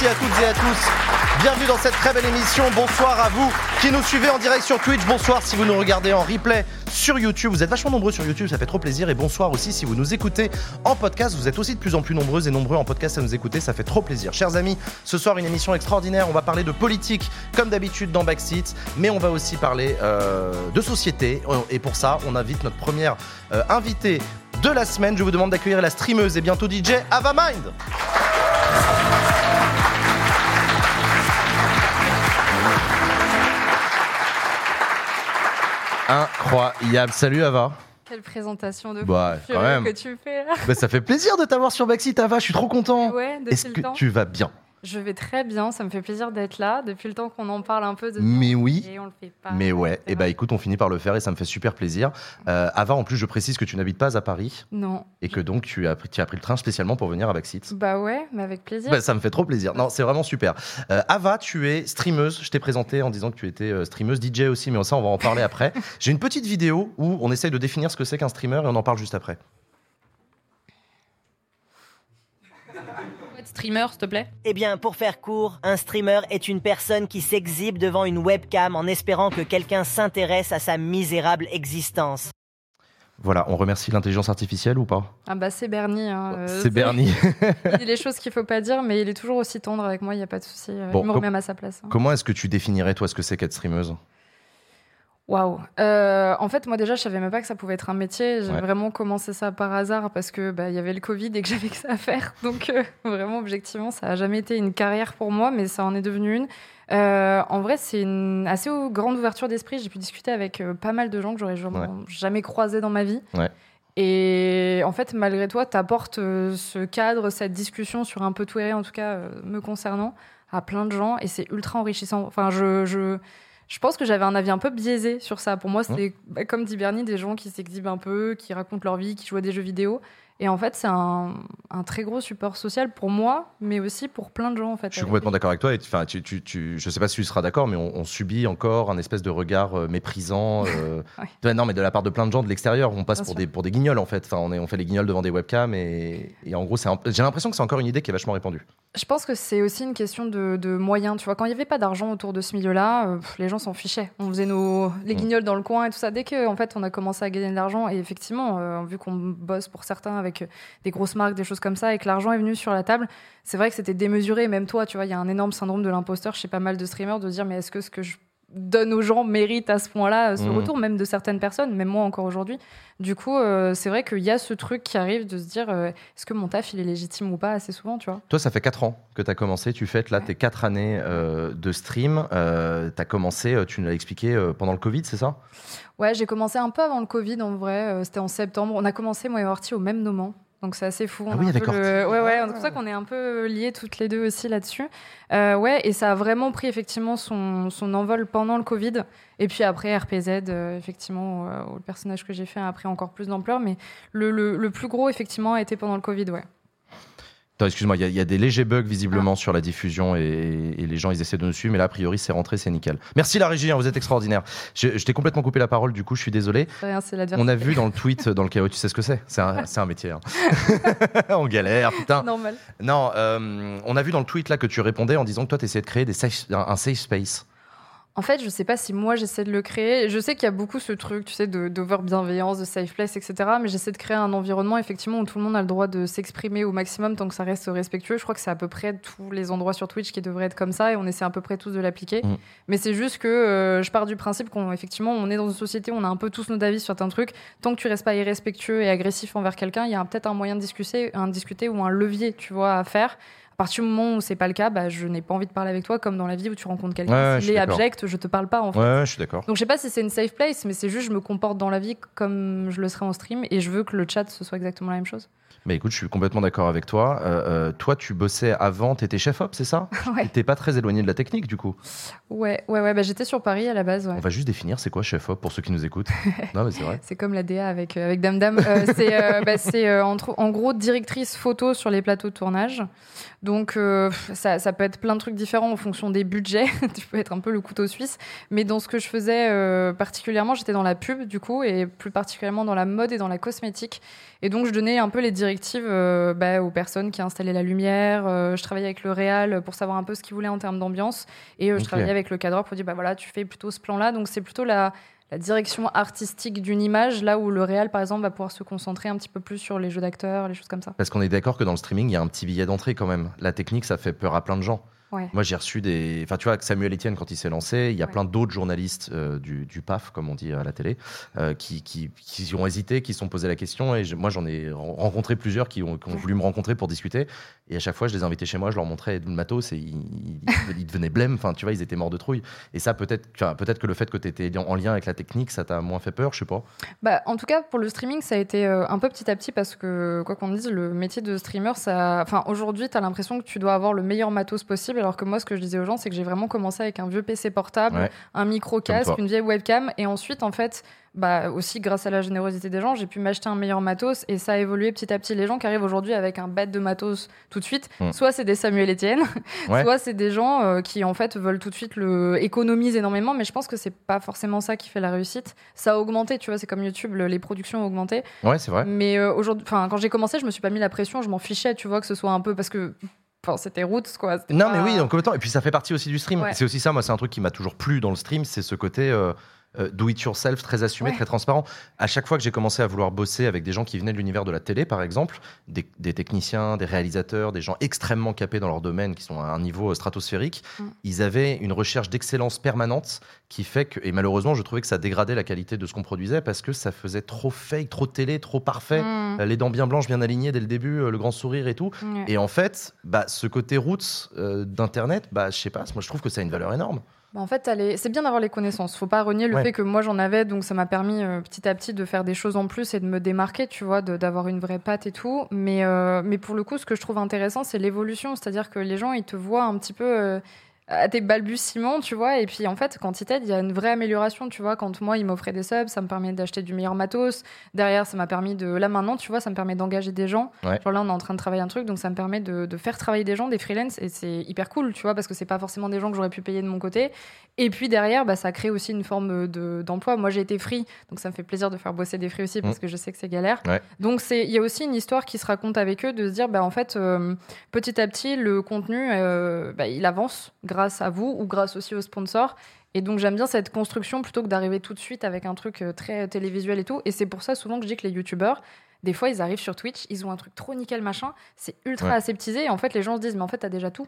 Merci à toutes et à tous. Bienvenue dans cette très belle émission. Bonsoir à vous qui nous suivez en direct sur Twitch. Bonsoir si vous nous regardez en replay sur YouTube. Vous êtes vachement nombreux sur YouTube, ça fait trop plaisir. Et bonsoir aussi si vous nous écoutez en podcast. Vous êtes aussi de plus en plus nombreux et nombreux en podcast à nous écouter. Ça fait trop plaisir. Chers amis, ce soir, une émission extraordinaire. On va parler de politique, comme d'habitude dans Backseat. Mais on va aussi parler euh, de société. Et pour ça, on invite notre première euh, invitée de la semaine. Je vous demande d'accueillir la streameuse et bientôt DJ Ava Mind. Incroyable. Salut Ava. Quelle présentation de Bah, quand même. que tu fais là. Bah, ça fait plaisir de t'avoir sur Backseat Ava. Je suis trop content. Ouais, Est-ce le que temps. tu vas bien? Je vais très bien, ça me fait plaisir d'être là. Depuis le temps qu'on en parle un peu de Mais oui. et on le fait pas. Mais ouais, et bah vrai. écoute, on finit par le faire et ça me fait super plaisir. Euh, Ava, en plus, je précise que tu n'habites pas à Paris Non. et que donc tu as, pris- tu as pris le train spécialement pour venir à Backseat. Bah ouais, mais avec plaisir. Bah, ça me fait trop plaisir. Non, c'est vraiment super. Euh, Ava, tu es streameuse. Je t'ai présenté en disant que tu étais euh, streameuse, DJ aussi, mais ça, on va en parler après. J'ai une petite vidéo où on essaye de définir ce que c'est qu'un streamer et on en parle juste après. Streamer, s'il te plaît? Eh bien, pour faire court, un streamer est une personne qui s'exhibe devant une webcam en espérant que quelqu'un s'intéresse à sa misérable existence. Voilà, on remercie l'intelligence artificielle ou pas? Ah bah c'est Bernie. hein, euh, C'est Bernie. Il dit les choses qu'il faut pas dire, mais il est toujours aussi tendre avec moi, il n'y a pas de souci. euh, Bon, il me remet à sa place. hein. Comment est-ce que tu définirais, toi, ce que c'est qu'être streameuse? Waouh. Euh, en fait, moi déjà, je savais même pas que ça pouvait être un métier. J'ai Ouais. vraiment commencé ça par hasard parce que bah, il y avait le Covid et que j'avais que ça à faire. Donc euh, vraiment, objectivement, ça a jamais été une carrière pour moi, mais ça en est devenu une. Euh, en vrai, c'est une assez grande ouverture d'esprit. J'ai pu discuter avec euh, pas mal de gens que j'aurais jamais, Ouais. jamais croisés dans ma vie. Ouais. Et en fait, malgré toi, tu apportes ce cadre, cette discussion sur un peu tout en tout cas me concernant, à plein de gens et c'est ultra enrichissant. Enfin, je, je, je pense que j'avais un avis un peu biaisé sur ça. Pour moi, c'était, bah, comme dit Bernie, des gens qui s'exhibent un peu, qui racontent leur vie, qui jouent à des jeux vidéo. Et en fait, c'est un, un très gros support social pour moi, mais aussi pour plein de gens. En fait, Je suis complètement d'accord avec toi. Et, enfin, tu, tu, tu- je sais pas si tu seras d'accord, mais on, on subit encore un espèce de regard euh, méprisant. euh, Ouais. ouais, non, mais de la part de plein de gens de l'extérieur. On passe Bien pour sûr. des, pour des guignols, en fait. Enfin, on, est, on fait les guignols devant des webcams. Et, et en gros, j'ai l'impression que c'est encore une idée qui est vachement répandue. Je pense que c'est aussi une question de, de moyens. Tu vois, quand il n'y avait pas d'argent autour de ce milieu-là, euh, les gens s'en fichaient. On faisait nos les Mm. guignols dans le coin et tout ça. Dès que en fait on a commencé à gagner de l'argent et effectivement, euh, vu qu'on bosse pour certains avec euh, des grosses marques, des choses comme ça, et que l'argent est venu sur la table, c'est vrai que c'était démesuré. Même toi, tu vois, il y a un énorme syndrome de l'imposteur chez pas mal de streamers de dire mais est-ce que ce que je donne aux gens mérite à ce point-là ce Mhm. retour, même de certaines personnes, même moi encore aujourd'hui. Du coup, euh, c'est vrai qu'il y a ce truc qui arrive de se dire euh, est-ce que mon taf il est légitime ou pas assez souvent, tu vois? Toi, ça fait 4 ans que tu as commencé. Tu fêtes là Ouais. tes 4 années euh, de stream. Tu as commencé, tu nous l'as expliqué, pendant le Covid, c'est ça? Ouais, j'ai commencé un peu avant le Covid en vrai. C'était en septembre. On a commencé, moi et Horty, au même moment. Donc c'est assez fou. Ah On oui, le- Ouais, ouais. C'est pour ça qu'on est un peu liés toutes les deux aussi là-dessus. Euh, ouais, et ça a vraiment pris effectivement son, son envol pendant le Covid. Et puis après, RPZ, euh, effectivement, euh, où le personnage que j'ai fait a pris encore plus d'ampleur. Mais le, le, le plus gros, effectivement, a été pendant le Covid, ouais. Attends, excuse-moi, il y, a- il y a des légers bugs visiblement sur la diffusion et, et les gens ils essaient de nous suivre, mais là a priori c'est rentré, c'est nickel. Merci la régie, hein, vous êtes extraordinaire. Je, je t'ai complètement coupé la parole, du coup je suis désolé. Rien. On a vu dans le tweet dans le chaos, tu sais ce que c'est? C'est un, métier. hein. on galère, putain. Normal. Non, euh, on a vu dans le tweet là que tu répondais en disant que toi tu essayais de créer des safe- un, un safe space. En fait, je sais pas si moi j'essaie de le créer. Je sais qu'il y a beaucoup ce truc, tu sais, de- d'over-bienveillance, de safe place, etc. Mais j'essaie de créer un environnement, effectivement, où tout le monde a le droit de s'exprimer au maximum tant que ça reste respectueux. Je crois que c'est à peu près tous les endroits sur Twitch qui devraient être comme ça et on essaie à peu près tous de l'appliquer. Mm. Mais c'est juste que euh, je pars du principe qu'on, effectivement, on est dans une société où on a un peu tous nos avis sur certains trucs. Tant que tu restes pas irrespectueux et agressif envers quelqu'un, il y a peut-être un moyen de discuter, un discuter ou un levier, tu vois, à faire. À partir du moment où c'est pas le cas, bah, je n'ai pas envie de parler avec toi comme dans la vie où tu rencontres quelqu'un. Ouais, S'il est abject, je te parle pas en fait. Ouais, je suis d'accord. Donc je sais pas si c'est une safe place, mais c'est juste je me comporte dans la vie comme je le serais en stream et je veux que le chat ce soit exactement la même chose. Mais écoute, je suis complètement d'accord avec toi. Euh, euh, toi, tu bossais avant, t'étais chef op, c'est ça? Ouais. T'es pas très éloigné de la technique du coup? Ouais, ouais, ouais. Bah, j'étais sur Paris à la base. Ouais. On va juste définir c'est quoi chef op pour ceux qui nous écoutent. non, mais c'est vrai. C'est comme la DA avec, euh, avec Dame Dame. Euh, c'est bah, entre- en gros directrice photo sur les plateaux de tournage. Donc euh, ça, ça peut être plein de trucs différents en fonction des budgets. tu peux être un peu le couteau suisse. Mais dans ce que je faisais euh, particulièrement, j'étais dans la pub du coup et plus particulièrement dans la mode et dans la cosmétique. Et donc je donnais un peu les directives euh, bah, aux personnes qui installaient la lumière. je travaillais avec le réal pour savoir un peu ce qu'il voulait en termes d'ambiance. Et je travaillais avec le cadreur pour dire, bah voilà, tu fais plutôt ce plan-là. Donc c'est plutôt la, la direction artistique d'une image, là où le réal, par exemple, va pouvoir se concentrer un petit peu plus sur les jeux d'acteurs, les choses comme ça. Parce qu'on est d'accord que dans le streaming, il y a un petit billet d'entrée quand même. La technique, ça fait peur à plein de gens. Ouais. Moi, j'ai reçu des. Enfin, tu vois, Samuel Etienne, quand il s'est lancé, il y a Ouais. plein d'autres journalistes euh, du, du PAF, comme on dit à la télé, euh, qui, qui, qui ont hésité, qui se sont posé la question. Et moi, j'en ai ren- rencontré plusieurs qui ont, qui ont voulu me rencontrer pour discuter. Et à chaque fois, je les invitais chez moi, je leur montrais le matos et ils, devenaient blêmes. Enfin, tu vois, ils étaient morts de trouille. Et ça, peut-être peut que le fait que tu étais en lien avec la technique, ça t'a moins fait peur, je sais pas. Bah, en tout cas, pour le streaming, ça a été euh, un peu petit à petit parce que, quoi qu'on dise, le métier de streamer, ça. Enfin, aujourd'hui, tu as l'impression que tu dois avoir le meilleur matos possible, alors que moi, ce que je disais aux gens, c'est que j'ai vraiment commencé avec un vieux PC portable, Ouais. un micro Comme casque, toi. une vieille webcam, et ensuite, en fait, bah, aussi grâce à la générosité des gens, j'ai pu m'acheter un meilleur matos et ça a évolué petit à petit. Les gens qui arrivent aujourd'hui avec un bête de matos tout de suite, Hmm. soit c'est des Samuel Etienne, Ouais. soit c'est des gens euh, qui en fait veulent tout de suite le énormément, mais je pense que c'est pas forcément ça qui fait la réussite. Ça a augmenté, tu vois, c'est comme YouTube, le- les productions ont augmenté. Ouais, c'est vrai. Mais euh, aujourd'hui, enfin, quand j'ai commencé, je me suis pas mis la pression, je m'en fichais, tu vois, que ce soit un peu parce que, enfin, c'était roots quoi. Non, pas- mais oui, en complètement. Et puis ça fait partie aussi du stream. Ouais. C'est aussi ça, moi, c'est un truc qui m'a toujours plu dans le stream, c'est ce côté euh, euh, do it yourself, très assumé, Ouais. très transparent. À chaque fois que j'ai commencé à vouloir bosser avec des gens qui venaient de l'univers de la télé, par exemple, des, des techniciens, des réalisateurs, des gens extrêmement capés dans leur domaine, qui sont à un niveau euh, stratosphérique, Mm. ils avaient une recherche d'excellence permanente qui fait que, et malheureusement, je trouvais que ça dégradait la qualité de ce qu'on produisait parce que ça faisait trop fake, trop télé, trop parfait. Hmm, Euh, Les dents bien blanches, bien alignées dès le début, euh, le grand sourire et tout. Et en fait, bah, ce côté roots euh, d'Internet, bah, je sais pas, moi je trouve que ça a une valeur énorme. Bah, en fait, c'est bien d'avoir les connaissances. Faut pas renier le Ouais. fait que moi j'en avais, donc ça m'a permis euh, petit à petit de faire des choses en plus et de me démarquer, tu vois, d'avoir une vraie patte et tout. Mais, euh, mais pour le coup, ce que je trouve intéressant, c'est l'évolution. C'est-à-dire que les gens, ils te voient un petit peu euh, à tes balbutiements, tu vois. Et puis en fait, quand ils t'aident, il y a une vraie amélioration, tu vois. Quand moi, ils m'offraient des subs, ça me permet d'acheter du meilleur matos. Derrière, ça m'a permis de. Là maintenant, tu vois, ça me permet d'engager des gens. Ouais. Genre là, on est en train de travailler un truc, donc ça me permet de, de faire travailler des gens, des freelance, et c'est hyper cool, tu vois, parce que c'est pas forcément des gens que j'aurais pu payer de mon côté. Et puis derrière, bah, ça crée aussi une forme de- d'emploi. Moi, j'ai été free, donc ça me fait plaisir de faire bosser des free aussi, parce que je sais que c'est galère. Ouais. Donc c'est- il y a aussi une histoire qui se raconte avec eux, de se dire, bah, en fait, euh, petit à petit, le contenu, euh, bah, il avance grâce à vous ou grâce aussi aux sponsors. Et donc j'aime bien cette construction plutôt que d'arriver tout de suite avec un truc euh, très télévisuel et tout. Et c'est pour ça souvent que je dis que les youtubeurs, des fois ils arrivent sur Twitch, ils ont un truc trop nickel machin, c'est ultra Ouais. aseptisé et en fait les gens se disent mais en fait t'as déjà tout.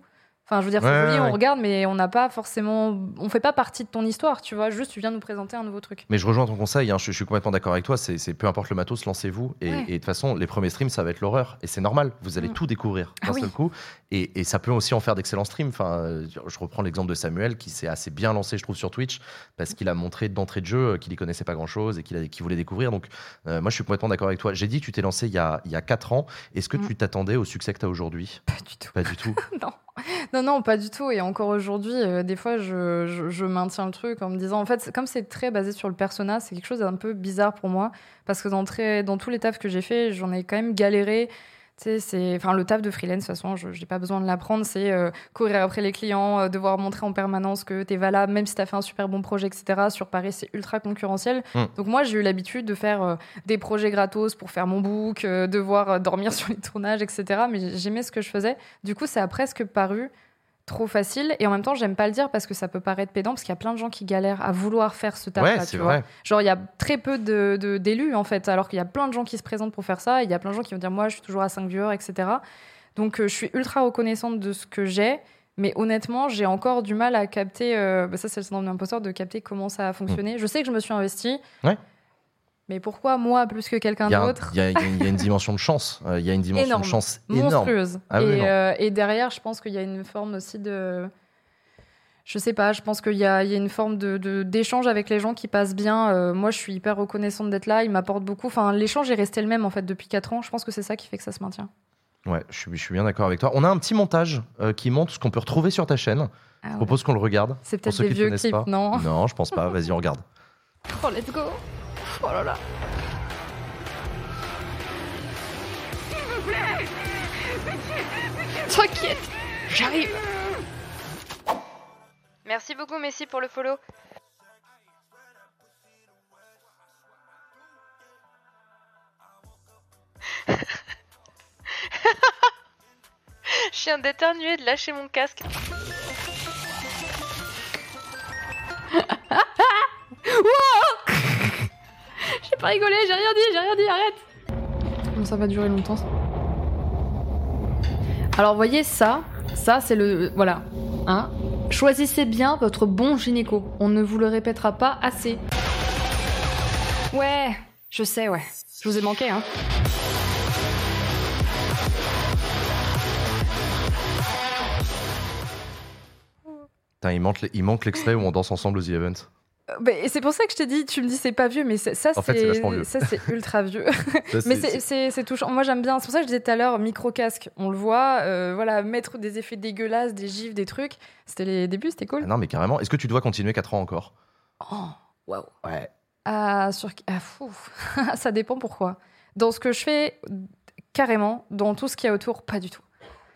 Enfin je veux dire Ouais, c'est joli, ouais, ouais. on regarde mais on n'a pas forcément, on fait pas partie de ton histoire, tu vois. Juste tu viens nous présenter un nouveau truc. Mais je rejoins ton conseil, hein, je, je suis complètement d'accord avec toi, c'est peu importe le matos, lancez-vous. Et, Ouais. et de toute façon, les premiers streams, ça va être l'horreur. Et c'est normal, vous allez Mm. tout découvrir d'un Ah oui. seul coup. Et, et ça peut aussi en faire d'excellents streams. Enfin, euh, je reprends l'exemple de Samuel, qui s'est assez bien lancé, je trouve, sur Twitch, parce qu'il a montré d'entrée de jeu euh, qu'il y connaissait pas grand-chose et qu'il voulait découvrir. Donc, euh, moi, je suis complètement d'accord avec toi. J'ai dit tu t'es lancé il y a, il y a 4 ans. Est-ce que Mm. tu t'attendais au succès que tu as aujourd'hui? Pas du tout. Pas du tout. non. non, non, pas du tout. Et encore aujourd'hui, euh, des fois, je, maintiens le truc en me disant, en fait, comme c'est très basé sur le persona, c'est quelque chose d'un peu bizarre pour moi. Parce que dans, dans tous les tafs que j'ai fait, j'en ai quand même galéré. C'est, enfin, le taf de freelance, de toute façon, je n'ai pas besoin de l'apprendre. C'est euh, courir après les clients, euh, devoir montrer en permanence que tu es valable, même si tu as fait un super bon projet, etc. Sur Paris, c'est ultra concurrentiel. Mm. Donc, moi, j'ai eu l'habitude de faire euh, des projets gratos pour faire mon book, devoir dormir sur les tournages, etc. Mais j'aimais ce que je faisais. Du coup, ça a presque paru trop facile. Et en même temps, j'aime pas le dire parce que ça peut paraître pédant, parce qu'il y a plein de gens qui galèrent à vouloir faire ce taf-là. ouais, tu c'est vois. vrai. Genre, il y a très peu de- de- d'élus, en fait, alors qu'il y a plein de gens qui se présentent pour faire ça. Il y a plein de gens qui vont dire, moi, je suis toujours à 5 viewers, etc. Donc, euh, je suis ultra reconnaissante de ce que j'ai. Mais honnêtement, j'ai encore du mal à capter, euh, bah ça c'est le syndrome de l'imposteur, de capter comment ça a fonctionné. Je sais que je me suis investie. Hmm. Ouais. Mais pourquoi moi plus que quelqu'un d'autre il y a- y une- il y a une dimension de chance. Euh, Il y a une dimension Énorme. de chance énorme. monstrueuse. Ah et, euh, et derrière, je pense qu'il y a une forme aussi de. Je sais pas, je pense qu'il y a, il y a une forme de, de- d'échange avec les gens qui passe bien. Euh, moi, je suis hyper reconnaissante d'être là. Ils m'apportent beaucoup. Enfin, l'échange est resté le même en fait depuis 4 ans. Je pense que c'est ça qui fait que ça se maintient. Ouais, je suis, je suis bien d'accord avec toi. On a un petit montage euh, qui montre ce qu'on peut retrouver sur ta chaîne. Ah Je propose qu'on le regarde. C'est peut-être des vieux clips, non? Non, je pense pas. Vas-y, on regarde. Oh, let's go Oh là là T'inquiète, j'arrive Merci beaucoup, Messi, pour le follow. viens d'éternuer, de lâcher mon casque. J'ai pas rigolé, j'ai rien dit, j'ai rien dit, arrête Bon, ça va durer longtemps. ça. Alors, voyez ça, ça c'est le... Voilà. Hein Choisissez bien votre bon gynéco. On ne vous le répétera pas assez. Ouais, je sais, ouais. Je vous ai manqué, hein. Putain, il manque, il manque l'extrait où on danse ensemble aux The Event. Et c'est pour ça que je t'ai dit, tu me dis c'est pas vieux, mais ça ça c'est ultra vieux. Ça, mais c'est- touchant. Moi j'aime bien. C'est pour ça que je disais tout à l'heure micro casque. On le voit, euh, voilà, mettre des effets dégueulasses, des gifs, des trucs. C'était les débuts, c'était Ah cool. non, mais carrément. Est-ce que tu dois continuer 4 ans encore? Oh, waouh. Ouais. Ah, sur ah, fou. ça dépend pourquoi. Dans ce que je fais, carrément. Dans tout ce qu'il y a autour, pas du tout.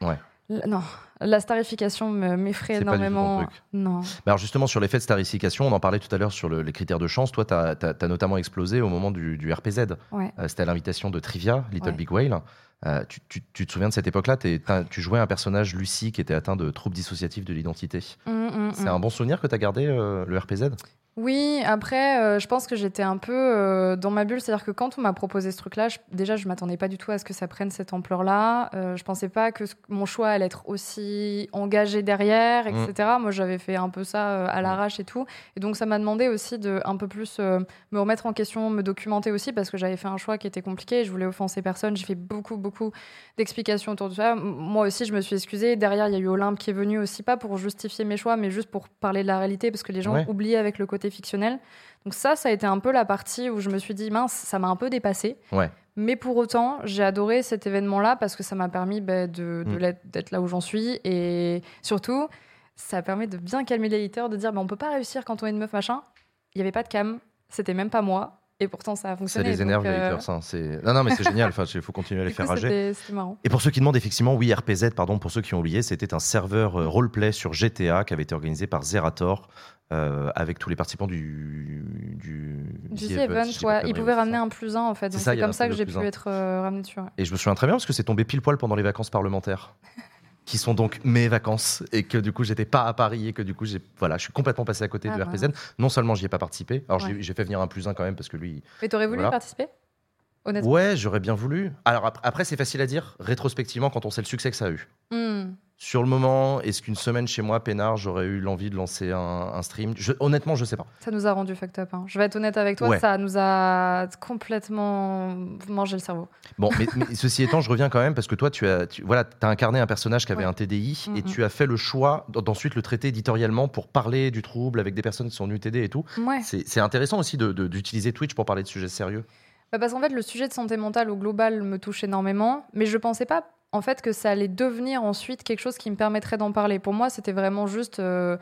Ouais. Non, la starification me- m'effraie C'est pas du tout ton énormément. truc. Non. Bah alors justement, sur l'effet de starification, on en parlait tout à l'heure sur le- les critères de chance. Toi, tu as, notamment explosé au moment du, du RPZ. Ouais. Euh, C'était à l'invitation de Trivia, Little Ouais. Big Whale. Euh, tu, tu- tu te souviens de cette époque-là? Tu jouais un personnage, Lucie, qui était atteint de troubles dissociatifs de l'identité. Hum, hum, C'est hum. un bon souvenir que tu as gardé, euh, le RPZ Oui, après, euh, je pense que j'étais un peu euh, dans ma bulle. C'est-à-dire que quand on m'a proposé ce truc-là, je- déjà, je m'attendais pas du tout à ce que ça prenne cette ampleur-là. Euh, je pensais pas que ce- mon choix allait être aussi engagé derrière, Mm. etc. Moi, j'avais fait un peu ça euh, à l'arrache et tout. Et donc, ça m'a demandé aussi de un peu plus me remettre en question, me documenter aussi, parce que j'avais fait un choix qui était compliqué. et Je voulais offenser personne. J'ai fait beaucoup, beaucoup d'explications autour de ça. M- Moi aussi, je me suis excusée. Derrière, il y a eu Olympe qui est venu aussi, pas pour justifier mes choix, mais juste pour parler de la réalité, parce que les gens Ouais. oubliaient avec le côté fictionnel. Donc ça, ça a été un peu la partie où je me suis dit, mince, ça m'a un peu dépassé. Ouais. Mais pour autant, j'ai adoré cet événement-là parce que ça m'a permis bah, de, de Mm. d'être là où j'en suis. Et surtout, ça permet de bien calmer les haters, de dire, bah, on peut pas réussir quand on est une meuf, machin. Il n'y avait pas de cam, c'était même pas moi. Et pourtant, ça a Ça fonctionné. les énerve, les euh, haters. hein, Non, non, mais c'est génial. Enfin, il faut continuer à les faire rager. c'était marrant. Et pour ceux qui demandent, effectivement, oui, RPZ, pardon, pour ceux qui ont oublié, c'était un serveur euh, roleplay sur GTA qui avait été organisé par Zerator euh, avec tous les participants du. Du, Du The The Event, si ouais. de Il conneries, pouvait ouais, ramener ça. un plus un, en fait. C'est ça, comme ça que j'ai pu être euh, ramené dessus. ouais. Et je me souviens très bien parce que c'est tombé pile poil pendant les vacances parlementaires. Qui sont donc mes vacances et que du coup j'étais pas à Paris et que du coup j'ai voilà je suis complètement passé à côté Ah, du RPZ. Non seulement j'y ai pas participé, alors j'ai- Ouais. j'ai fait venir un plus un quand même parce que lui Mais t'aurais voulu Voilà. y participer? Honnêtement. ouais j'aurais bien voulu. Alors ap- après c'est facile à dire rétrospectivement quand on sait le succès que ça a eu. Hmm. Sur le moment, est-ce qu'une semaine chez moi, peinard, j'aurais eu l'envie de lancer un, un stream? Je- Honnêtement, je sais pas. Ça nous a rendu fucked up. hein. Je vais être honnête avec toi, Ouais. ça nous a complètement mangé le cerveau. Bon, mais, mais ceci étant, je reviens quand même parce que toi, tu as, tu, voilà, as incarné un personnage qui avait Ouais. un TDI et tu as fait le choix d'ensuite le traiter éditorialement pour parler du trouble avec des personnes qui sont venues t'aider et tout. Ouais. C'est intéressant aussi d'utiliser Twitch pour parler de sujets sérieux. Bah, parce qu'en fait, le sujet de santé mentale au global me touche énormément, mais je pensais pas en fait que ça allait devenir ensuite quelque chose qui me permettrait d'en parler. Pour moi, c'était vraiment juste. euh,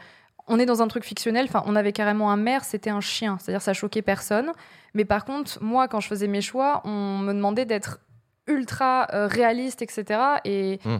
on est dans un truc fictionnel. Enfin, on avait carrément un maire, c'était un chien. C'est-à-dire, ça choquait personne. Mais par contre, moi, quand je faisais mes choix, on me demandait d'être ultra euh, réaliste, etc. Et. Hmm.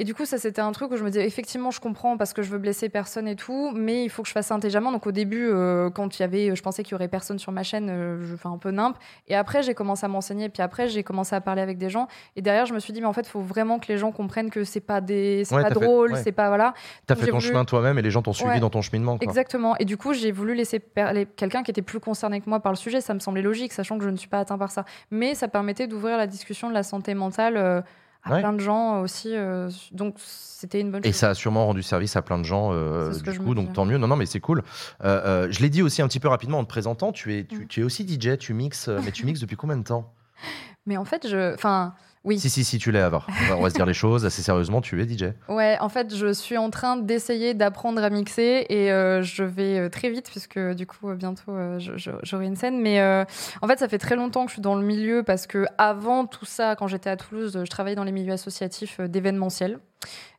Et du coup, ça, c'était un truc où je me disais, effectivement, je comprends parce que je veux blesser personne et tout, mais il faut que je fasse ça intelligemment. Donc, au début, euh, quand il y avait, je pensais qu'il y aurait personne sur ma chaîne, euh, je fais un peu nimp. Et après, j'ai commencé à m'enseigner. Puis après, j'ai commencé à parler avec des gens. Et derrière, je me suis dit, mais en fait, il faut vraiment que les gens comprennent que c'est pas des, c'est Ouais, pas drôle, ouais. c'est pas voilà. T'as fait ton voulu- chemin toi-même et les gens t'ont suivi Ouais. dans ton cheminement. Quoi. Exactement. Et du coup, j'ai voulu laisser parler quelqu'un qui était plus concerné que moi par le sujet. Ça me semblait logique, sachant que je ne suis pas atteint par ça. Mais ça permettait d'ouvrir la discussion de la santé mentale euh, à Ouais. plein de gens aussi. euh, donc, c'était une bonne Et chose. ça a sûrement rendu service à plein de gens, euh, du coup, donc tant mieux. Non, non, mais c'est cool. Euh, euh, je l'ai dit aussi un petit peu rapidement en te présentant, tu es, tu, Mm. tu es aussi DJ, tu mixes, euh, mais tu mixes depuis combien de temps? Mais en fait, je. Enfin, oui. Si, si, si, tu l'es, Avar. On va, on va se dire les choses assez sérieusement, tu es DJ. Ouais, en fait, je suis en train d'essayer d'apprendre à mixer et euh, je vais euh, très vite puisque du coup, euh, bientôt, euh, j'aurai une scène. Mais euh, en fait, ça fait très longtemps que je suis dans le milieu parce que avant tout ça, quand j'étais à Toulouse, je travaillais dans les milieux associatifs euh, d'événementiel.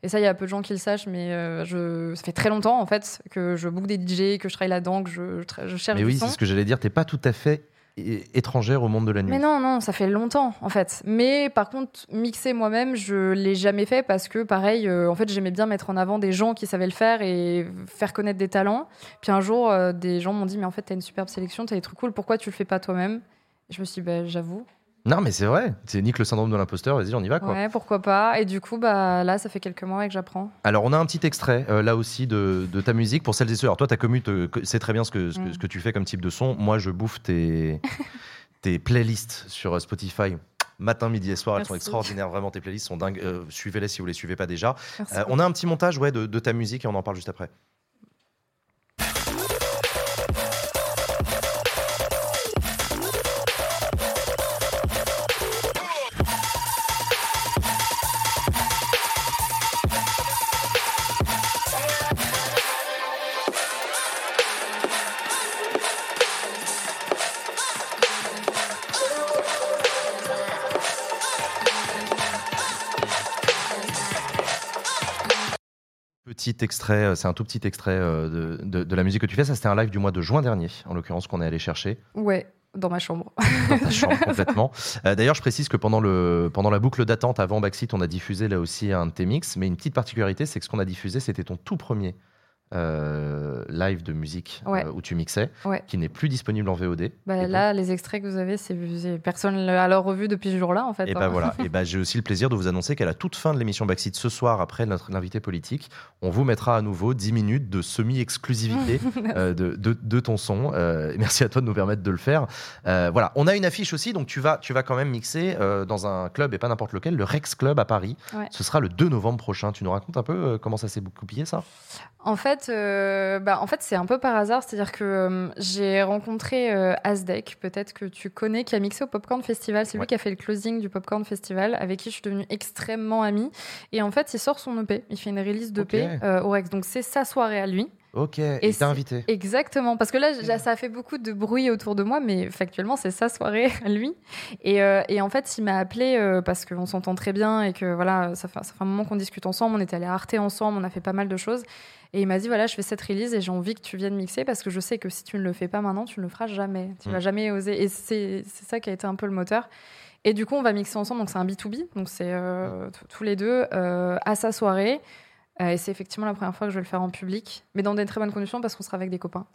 Et ça, il y a peu de gens qui le sachent, mais euh, je... ça fait très longtemps en fait que je book des DJ, que je travaille là-dedans, que je, je je cherche Mais oui, c'est ce que j'allais dire, t'es pas tout à fait étrangère au monde de la nuit. Mais non, non, ça fait longtemps en fait. Mais par contre, mixer moi-même, je l'ai jamais fait parce que pareil, euh, en fait, j'aimais bien mettre en avant des gens qui savaient le faire et faire connaître des talents. Puis un jour, euh, des gens m'ont dit mais en fait, t'as une superbe sélection, t'as des trucs cool, pourquoi tu le fais pas toi-même? Je me suis dit bah, j'avoue. Non, mais c'est vrai. C'est nique le syndrome de l'imposteur. Vas-y, on y va quoi. Ouais, pourquoi pas. Et du coup, bah là, ça fait quelques mois que j'apprends. Alors, on a un petit extrait euh, là aussi de, de ta musique pour celles et ceux. Alors, toi, ta commu, c'est très bien ce que, ce, que, Mm. ce que tu fais comme type de son. Moi, je bouffe tes, tes playlists sur euh, Spotify. Matin, midi et soir, elles sont extraordinaires. Vraiment, tes playlists sont dingues. Euh, Suivez-les si vous les suivez pas déjà. Euh, on a un petit montage ouais, de, de ta musique et on en parle juste après. Extrait, euh, c'est un tout petit extrait euh, de, de- de la musique que tu fais. Ça, c'était un live du mois de juin dernier, en l'occurrence, qu'on est allé chercher Ouais, dans ma chambre. dans ta chambre complètement. Euh, D'ailleurs, je précise que pendant, le, pendant la boucle d'attente avant Backseat, on a diffusé là aussi un de tes mix. Mais une petite particularité, c'est que ce qu'on a diffusé, c'était ton tout premier euh, live de musique Ouais. euh, où tu mixais, Ouais. qui n'est plus disponible en VOD. Bah, là, les extraits que vous avez, c'est personne l'a alors revu depuis ce jour-là, en fait. Et ben voilà. Et ben j'ai aussi le plaisir de vous annoncer qu'à la toute fin de l'émission Backseat ce soir, après notre l'invité politique, on vous mettra à nouveau 10 minutes de semi-exclusivité euh, de, de, de ton son. Merci à toi de nous permettre de le faire. Voilà, on a une affiche aussi, donc tu vas, tu vas quand même mixer dans un club et pas n'importe lequel, le Rex Club à Paris. Ouais. Ce sera le 2 novembre prochain. Tu nous racontes un peu comment ça s'est coupillé ça? En fait, euh, bah, en fait, c'est un peu par hasard, c'est-à-dire que euh, j'ai rencontré euh, Asdek, peut-être que tu connais, qui a mixé au Popcorn Festival. C'est lui qui a fait le closing du Popcorn Festival, avec qui je suis devenue extrêmement amie. Et en fait, il sort son EP, il fait une release d'EP Ok. euh, au Rex. Donc c'est sa soirée à lui. Ok, et, Et il t'a c'est- invité. Exactement, parce que là, ça a fait beaucoup de bruit autour de moi, mais factuellement, c'est sa soirée à lui. Et, euh, et en fait, il m'a appelé euh, parce qu'on s'entend très bien et que voilà, ça fait, ça fait un moment qu'on discute ensemble. On était allé à Arte ensemble, on a fait pas mal de choses. Et il m'a dit voilà, je fais cette release et j'ai envie que tu viennes mixer parce que je sais que si tu ne le fais pas maintenant, tu ne le feras jamais. Tu Mm. vas jamais oser. Et c'est ça qui a été un peu le moteur. Et du coup, on va mixer ensemble. Donc, c'est un B2B. Donc, c'est euh, t- tous les deux euh, à sa soirée. Euh, et c'est effectivement la première fois que je vais le faire en public, mais dans des très bonnes conditions parce qu'on sera avec des copains.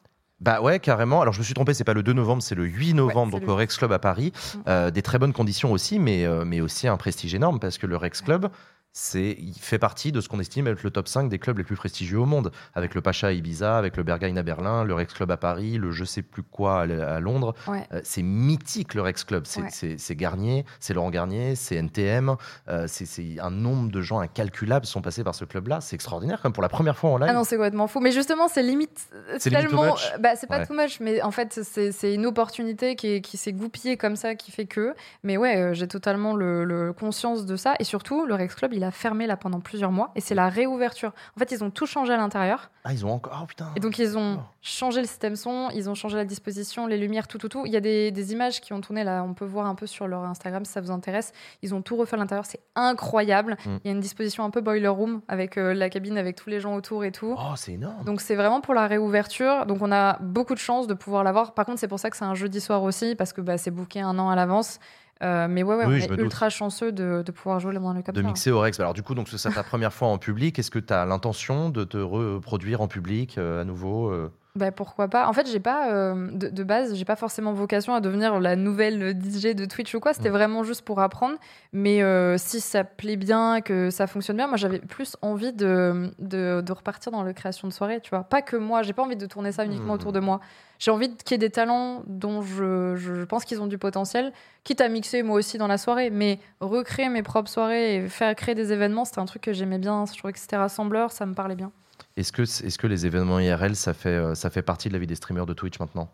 Bah ouais, carrément. Alors je me suis trompé, c'est pas le 2 novembre, c'est le 8 novembre, donc le au Rex Club à Paris. Mm. Euh, des très bonnes conditions aussi, mais, euh, mais aussi un prestige énorme parce que le Rex Club, c'est, il fait partie de ce qu'on estime être le top 5 des clubs les plus prestigieux au monde, avec le Pacha à Ibiza, avec le Berghain à Berlin, le Rex Club à Paris, le je sais plus quoi à, Londres. Ouais. Euh, c'est mythique le Rex Club. C'est, Ouais. Garnier, c'est Laurent Garnier, c'est NTM. euh, c'est, un nombre de gens incalculables sont passés par ce club-là. C'est extraordinaire, comme pour la première fois en live. Ah non, c'est complètement fou. Mais justement, c'est limite euh, C'est tellement. Bah, c'est pas Ouais. too much, mais en fait, c'est une opportunité qui, est- qui s'est goupillée comme ça, qui fait que. Mais ouais, j'ai totalement le, le conscience de ça. Et surtout, le Rex Club, il a fermé là pendant plusieurs mois. Et c'est la réouverture. En fait, ils ont tout changé à l'intérieur. Ah, ils ont encore. Oh putain. Et donc, ils ont changé le système son, ils ont changé la disposition, les lumières, tout, tout, tout. Il y a des, des images qui ont tourné là, on peut voir un peu sur leur Instagram si ça vous intéresse. Ils ont tout refait à l'intérieur, c'est incroyable. Mm. Il y a une disposition un peu boiler room avec euh, la cabine, avec tous les gens autour et tout. Oh, c'est énorme. Donc c'est vraiment pour la réouverture. Donc on a beaucoup de chance de pouvoir l'avoir. Par contre, c'est pour ça que c'est un jeudi soir aussi, parce que bah, c'est booké un an à l'avance. Euh, mais ouais, ouais, Oui, on est doute. ultra chanceux de, de pouvoir jouer dans le comme de ça. mixer au Rex. Alors du coup, donc c'est ta première fois en public. Est-ce que tu as l'intention de te reproduire en public euh, à nouveau euh Bah, pourquoi pas En fait, j'ai pas euh, de, de base, j'ai pas forcément vocation à devenir la nouvelle DJ de Twitch ou quoi. C'était Mm. vraiment juste pour apprendre. Mais euh, si ça plaît bien, que ça fonctionne bien, moi j'avais plus envie de, de, de repartir dans la création de soirée. Tu vois, pas que moi. J'ai pas envie de tourner ça uniquement Mm. autour de moi. J'ai envie qu'il y ait des talents dont je, je pense qu'ils ont du potentiel, quitte à mixer moi aussi dans la soirée. Mais recréer mes propres soirées et faire créer des événements, c'était un truc que j'aimais bien. Je trouvais que c'était rassembleur, ça me parlait bien. Est-ce que, est-ce que les événements IRL, ça fait, euh, ça fait partie de la vie des streamers de Twitch maintenant?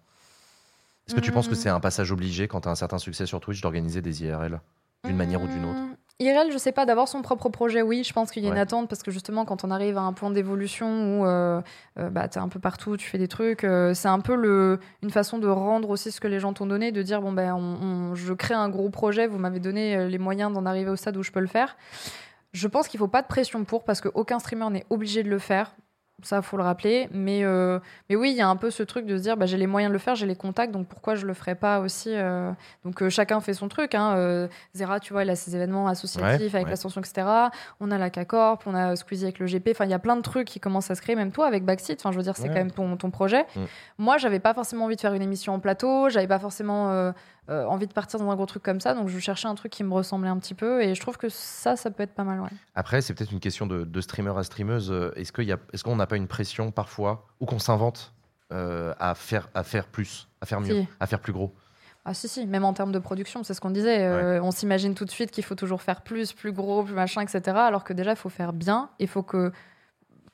Est-ce que tu penses que Mm. c'est un passage obligé quand tu as un certain succès sur Twitch d'organiser des IRL d'une manière ou d'une autre? Hum, IRL, je sais pas, d'avoir son propre projet, oui, je pense qu'il y a une attente parce que justement, quand on arrive à un point d'évolution où euh, euh, bah, tu es un peu partout, tu fais des trucs, euh, c'est un peu le, une façon de rendre aussi ce que les gens t'ont donné, de dire bon, ben, je crée un gros projet, vous m'avez donné les moyens d'en arriver au stade où je peux le faire. Je pense qu'il faut pas de pression pour parce qu'aucun streamer n'est obligé de le faire. Ça, faut le rappeler. Mais, euh, mais oui, il y a un peu ce truc de se dire, bah, j'ai les moyens de le faire, j'ai les contacts, donc pourquoi je le ferais pas aussi euh. Donc euh, chacun fait son truc. Hein. Zera, tu vois, il a ses événements associatifs Ouais, avec ouais. l'ascension, etc. On a la K-Corp, on a Squeezie avec le GP. Enfin, il y a plein de trucs qui commencent à se créer, même toi avec Backseat. Enfin, je veux dire, c'est Ouais. quand même ton, ton projet. Mm. Moi, j'avais pas forcément envie de faire une émission en plateau, j'avais pas forcément euh, envie de partir dans un gros truc comme ça, donc je cherchais un truc qui me ressemblait un petit peu, et je trouve que ça, ça peut être pas mal, ouais. Après, c'est peut-être une question de, de streamer à streameuse. Euh, Est-ce qu'on n'a pas une pression parfois ou qu'on s'invente euh, à, faire, à faire plus, à faire mieux, Si. à faire plus gros? Ah si, si, même en termes de production, c'est ce qu'on disait. euh, On s'imagine tout de suite qu'il faut toujours faire plus, plus gros, plus machin, etc. Alors que déjà, il faut faire bien. Il faut que...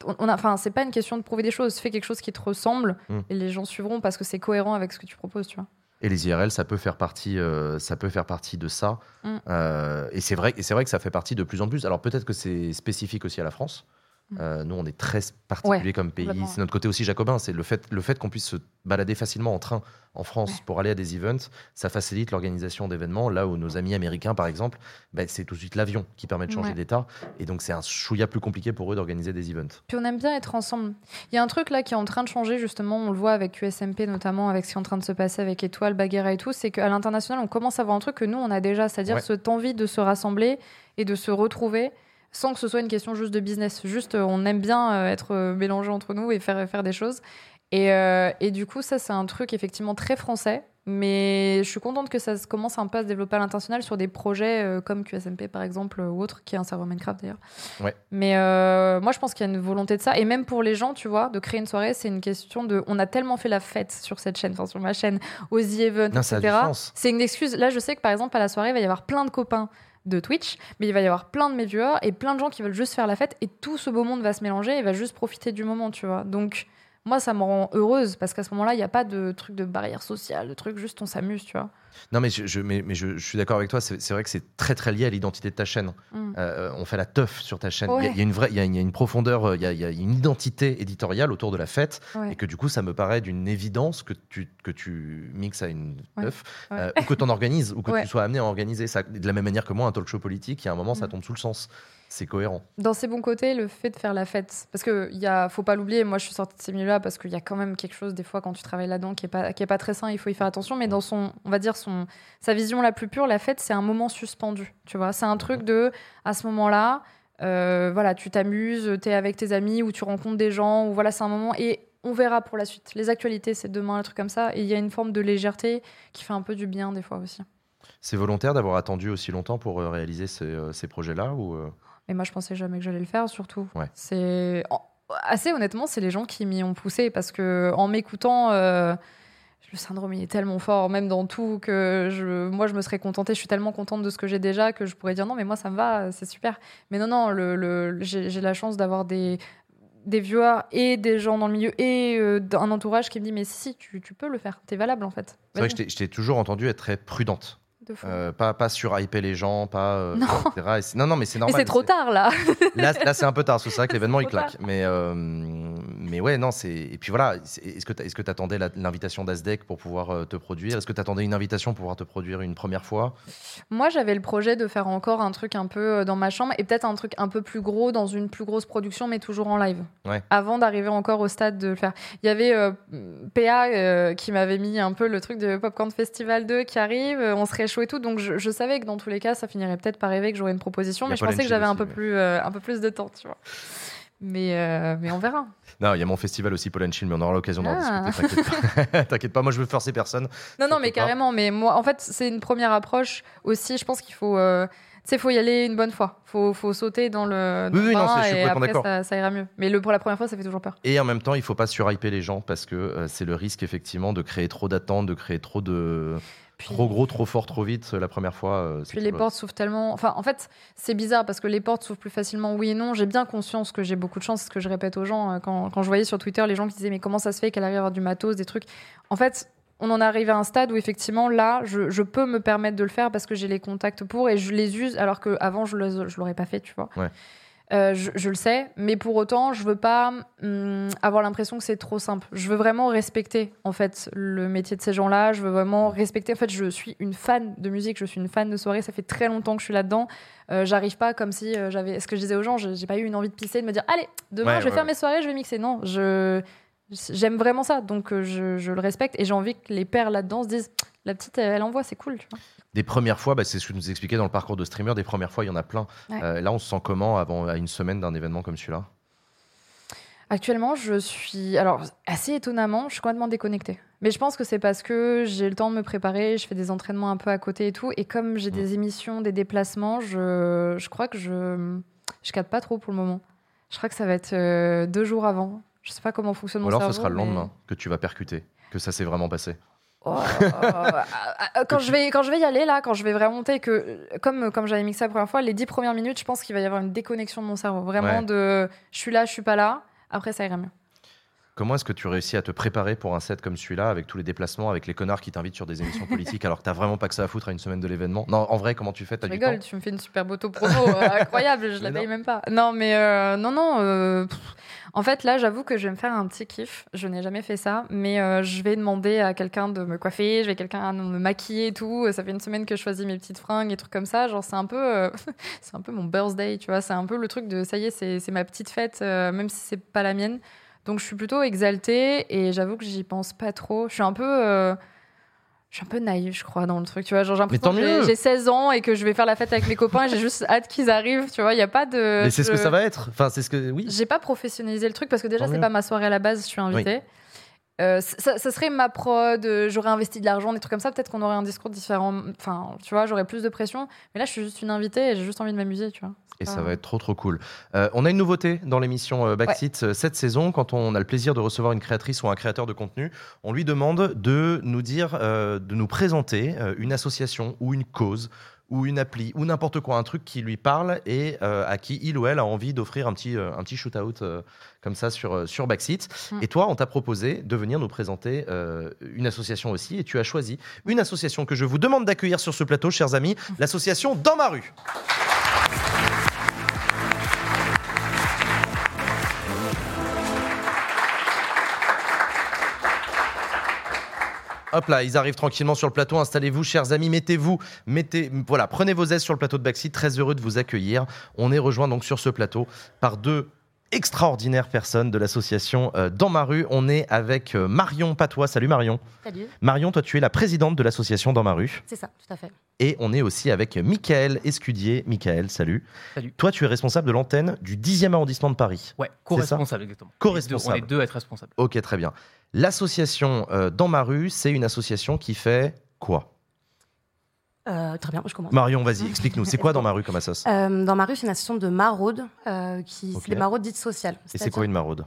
On enfin, c'est pas une question de prouver des choses. Fais quelque chose qui te ressemble Mm. et les gens suivront parce que c'est cohérent avec ce que tu proposes, tu vois. Et les IRL, ça peut faire partie, euh, ça peut faire partie de ça. Mm. Euh, et c'est vrai, et c'est vrai que ça fait partie de plus en plus. Alors peut-être que c'est spécifique aussi à la France. Mm. Euh, nous, on est très particulier comme pays. C'est notre côté aussi jacobin. C'est le fait, le fait qu'on puisse se balader facilement en train en France Ouais. pour aller à des events. Ça facilite l'organisation d'événements. Là où nos amis américains, par exemple, ben, c'est tout de suite l'avion qui permet de changer Ouais. d'état. Et donc c'est un chouïa plus compliqué pour eux d'organiser des events. Puis on aime bien être ensemble. Il y a un truc là qui est en train de changer, justement, on le voit avec QSMP notamment, avec ce qui est en train de se passer avec Étoile, Baguera et tout, c'est qu'à l'international, on commence à voir un truc que nous, on a déjà, c'est-à-dire cette envie de se rassembler et de se retrouver sans que ce soit une question juste de business. Juste, euh, on aime bien euh, être euh, mélangés entre nous et faire, faire des choses. Et, euh, et du coup, ça, c'est un truc effectivement très français. Mais je suis contente que ça commence un peu à se développer à l'international sur des projets euh, comme QSMP par exemple ou autre, qui est un serveur Minecraft d'ailleurs. Ouais. Mais euh, moi, je pense qu'il y a une volonté de ça. Et même pour les gens, tu vois, de créer une soirée, c'est une question de. On a tellement fait la fête sur cette chaîne, enfin sur ma chaîne, aux The Event, Non, etc. C'est une excuse. Là, je sais que par exemple, à la soirée, il va y avoir plein de copains de Twitch, mais il va y avoir plein de mes et plein de gens qui veulent juste faire la fête et tout ce beau monde va se mélanger et va juste profiter du moment, tu vois. Donc, moi, ça me rend heureuse parce qu'à ce moment-là, il n'y a pas de truc de barrière sociale, de truc juste on s'amuse, tu vois. Non, mais je, je- mais, mais je, je suis d'accord avec toi. C'est vrai que c'est très très lié à l'identité de ta chaîne. Mm. Euh, on fait la teuf sur ta chaîne. Il y a- Ouais. il y, a une vraie, il y a, il y a une profondeur, euh, il y a, il y a une identité éditoriale autour de la fête, Ouais. et que du coup, ça me paraît d'une évidence que tu que tu mixes à une teuf, Ouais. euh, ou que tu en organises, ou que tu sois amené à organiser ça. De la même manière que moi, un talk show politique, il y a un moment, ça Mm. tombe sous le sens. C'est cohérent. Dans ses bons côtés, le fait de faire la fête. Parce y a, faut pas l'oublier, moi je suis sortie de ces milieux-là parce qu'il y a quand même quelque chose, des fois, quand tu travailles là-dedans, qui est pas, qui est pas très sain, il faut y faire attention. Mais dans son, on va dire, son, sa vision la plus pure, la fête, c'est un moment suspendu. Tu vois, c'est un truc de, à ce moment-là, euh, voilà, tu t'amuses, tu es avec tes amis ou tu rencontres des gens, ou voilà, c'est un moment. Et on verra pour la suite. Les actualités, c'est demain, un truc comme ça. Et il y a une forme de légèreté qui fait un peu du bien, des fois aussi. C'est volontaire d'avoir attendu aussi longtemps pour euh, réaliser ces, euh, ces projets-là ou Mais moi, je pensais jamais que j'allais le faire, surtout. Ouais. C'est assez honnêtement, c'est les gens qui m'y ont poussé parce que en m'écoutant, euh, le syndrome il est tellement fort, même dans tout, que je, moi, je me serais contentée. Je suis tellement contente de ce que j'ai déjà que je pourrais dire non, mais moi, ça me va, c'est super. Mais non, non, le, le- j'ai la chance d'avoir des des viewers et des gens dans le milieu et euh, un entourage qui me dit mais si, tu, tu peux le faire, t'es valable en fait. C'est vrai que je t'ai toujours entendu être très prudente. Euh, pas, pas surhyper les gens, pas. euh, Non. etc. Non, non, mais c'est mais normal. c'est trop tard là. Là, là c'est un peu tard, c'est vrai que l'événement il tard. claque. Mais, euh, mais ouais, non, c'est. Et puis voilà, est-ce que tu est attendais l'invitation d'Asdec pour pouvoir euh, te produire? Est-ce que tu attendais une invitation pour pouvoir te produire une première fois? Moi, j'avais le projet de faire encore un truc un peu euh, dans ma chambre et peut-être un truc un peu plus gros dans une plus grosse production, mais toujours en live. Ouais. Avant d'arriver encore au stade de le faire. Il y avait euh, PA euh, qui m'avait mis un peu le truc de Popcorn Festival 2 qui arrive, on serait chaud et tout. Donc je, je savais que dans tous les cas, ça finirait peut-être par arriver que j'aurais une proposition, mais je pensais que j'avais un peu, plus, euh, un peu plus de temps, tu vois. Mais, euh, mais on verra. Non, il y a mon festival aussi, and Chill, mais on aura l'occasion d'en Ah. discuter. T'inquiète pas. T'inquiète pas, moi je veux forcer personne. Non, non, mais pas. carrément. Mais moi, en fait, c'est une première approche aussi. Je pense qu'il faut, euh, tu faut y aller une bonne fois. Faut, faut sauter dans le. dans Oui, le oui, non, je suis et après, d'accord. ça, ça ira mieux. Mais le pour la première fois, ça fait toujours peur. Et en même temps, il faut pas surhyper les gens parce que euh, c'est le risque effectivement de créer trop d'attentes, de créer trop de. Puis, Trop gros, trop fort, trop vite euh, la première fois. euh, Puis les portes s'ouvrent tellement. Enfin, en fait, c'est bizarre parce que les portes s'ouvrent plus facilement, oui et non. J'ai bien conscience que j'ai beaucoup de chance, ce que je répète aux gens euh, quand, quand je voyais sur Twitter les gens qui disaient mais comment ça se fait qu'elle arrive à avoir du matos, des trucs? En fait, on en arrive à un stade où effectivement là, je, je peux me permettre de le faire parce que j'ai les contacts pour et je les use alors qu'avant je ne l'aurais pas fait, tu vois. Ouais. Euh, je, je le sais, mais pour autant, je veux pas hum, avoir l'impression que c'est trop simple. Je veux vraiment respecter en fait le métier de ces gens-là. Je veux vraiment respecter. En fait, je suis une fan de musique, je suis une fan de soirée. Ça fait très longtemps que je suis là-dedans. Euh, J'arrive pas comme si euh, j'avais. Ce que je disais aux gens, je- j'ai pas eu une envie de pisser, de me dire allez, demain Ouais, je vais ouais, faire ouais. mes soirées, je vais mixer. Non, je j'aime vraiment ça, donc euh, je, je le respecte et j'ai envie que les pères là-dedans se disent la petite, elle envoie, c'est cool. Tu vois. Des premières fois, bah, c'est ce que nous expliquais dans le parcours de streamer, des premières fois, il y en a plein. Ouais. Euh, là, on se sent comment avant à une semaine d'un événement comme celui-là? Actuellement, je suis. Alors, assez étonnamment, je suis complètement déconnectée. Mais je pense que c'est parce que j'ai le temps de me préparer, je fais des entraînements un peu à côté et tout. Et comme j'ai des émissions, des déplacements, je, je crois que je. Je capte pas trop pour le moment. Je crois que ça va être euh, deux jours avant. Je sais pas comment fonctionne Ou mon alors cerveau. ce sera le mais- lendemain que tu vas percuter, que ça s'est vraiment passé. Oh, ah, quand, je vais, quand je vais y aller, là, quand je vais vraiment monter, que, comme, comme j'avais mixé la première fois, les dix premières minutes, je pense qu'il va y avoir une déconnexion de mon cerveau. Vraiment Ouais. de je suis là, je suis pas là. Après, ça ira mieux. Comment est-ce que tu réussis à te préparer pour un set comme celui-là, avec tous les déplacements, avec les connards qui t'invitent sur des émissions politiques, alors que t'as vraiment pas que ça à foutre à une semaine de l'événement? Non, en vrai, comment tu fais? Du rigoles, temps? tu me fais une super auto promo euh, incroyable, je la Mais paye non. même pas. Non, mais euh, non, non. euh, pff. en fait, là, j'avoue que je vais me faire un petit kiff. Je n'ai jamais fait ça, mais je vais demander à quelqu'un de me coiffer, je vais quelqu'un à me maquiller et tout. Ça fait une semaine que je choisis mes petites fringues et trucs comme ça. Genre, c'est un peu, c'est un peu mon birthday, tu vois. C'est un peu le truc de ça y est, c'est ma petite fête, même si c'est pas la mienne. Donc, je suis plutôt exaltée et j'avoue que j'y pense pas trop. Je suis un peu. euh, je suis un peu naïve, je crois, dans le truc. Tu vois, genre, j'ai Mais l'impression tant que j'ai- mieux. j'ai 16 ans et que je vais faire la fête avec mes copains et j'ai juste hâte qu'ils arrivent. Tu vois, il n'y a pas de. Mais c'est ce que ça va être. Enfin, c'est ce que. Oui. J'ai pas professionnalisé le truc parce que déjà, c'est pas ma soirée à la base, je suis invitée. Euh, ça, ça serait ma prod, euh, j'aurais investi de l'argent, des trucs comme ça. Peut-être qu'on aurait un discours différent. Enfin, tu vois, j'aurais plus de pression. Mais là, je suis juste une invitée et j'ai juste envie de m'amuser, tu vois. Et pas- ça va être trop trop cool. Euh, on a une nouveauté dans l'émission euh, Backseat cette saison. Quand on a le plaisir de recevoir une créatrice ou un créateur de contenu, on lui demande de nous dire, euh, de nous présenter une association ou une cause ou une appli ou n'importe quoi, un truc qui lui parle et euh, à qui il ou elle a envie d'offrir un petit, euh, un petit shoot-out euh, comme ça sur, sur Backseat. Mm. Et toi, on t'a proposé de venir nous présenter une association aussi et tu as choisi une association que je vous demande d'accueillir sur ce plateau, chers amis, l'association Dans ma rue. Hop là, ils arrivent tranquillement sur le plateau. Installez-vous, chers amis, mettez-vous, mettez, voilà, prenez vos aises sur le plateau de Backseat. Très heureux de vous accueillir. On est rejoint donc sur ce plateau par deux extraordinaires personnes de l'association euh, Dans ma rue. On est avec euh, Marion Patois. Salut Marion. Salut, Marion, toi, tu es la présidente de l'association Dans ma rue. c'est ça, tout à fait. Et on est aussi avec Michael Escudier. Michael, salut. Salut. Toi, tu es responsable de l'antenne du 10e arrondissement de Paris. Ouais, co-responsable, exactement. Co-responsable. On est deux à être responsables. Ok, très bien. L'association euh, Dans ma rue, c'est une association qui fait quoi? Euh, très bien, je commence. Marion, vas-y, explique-nous. C'est quoi Dans ma rue comme association? Euh, dans ma rue, c'est une association de maraude, euh, qui Ok. c'est des maraudes dites sociales. Et c'est quoi une maraude?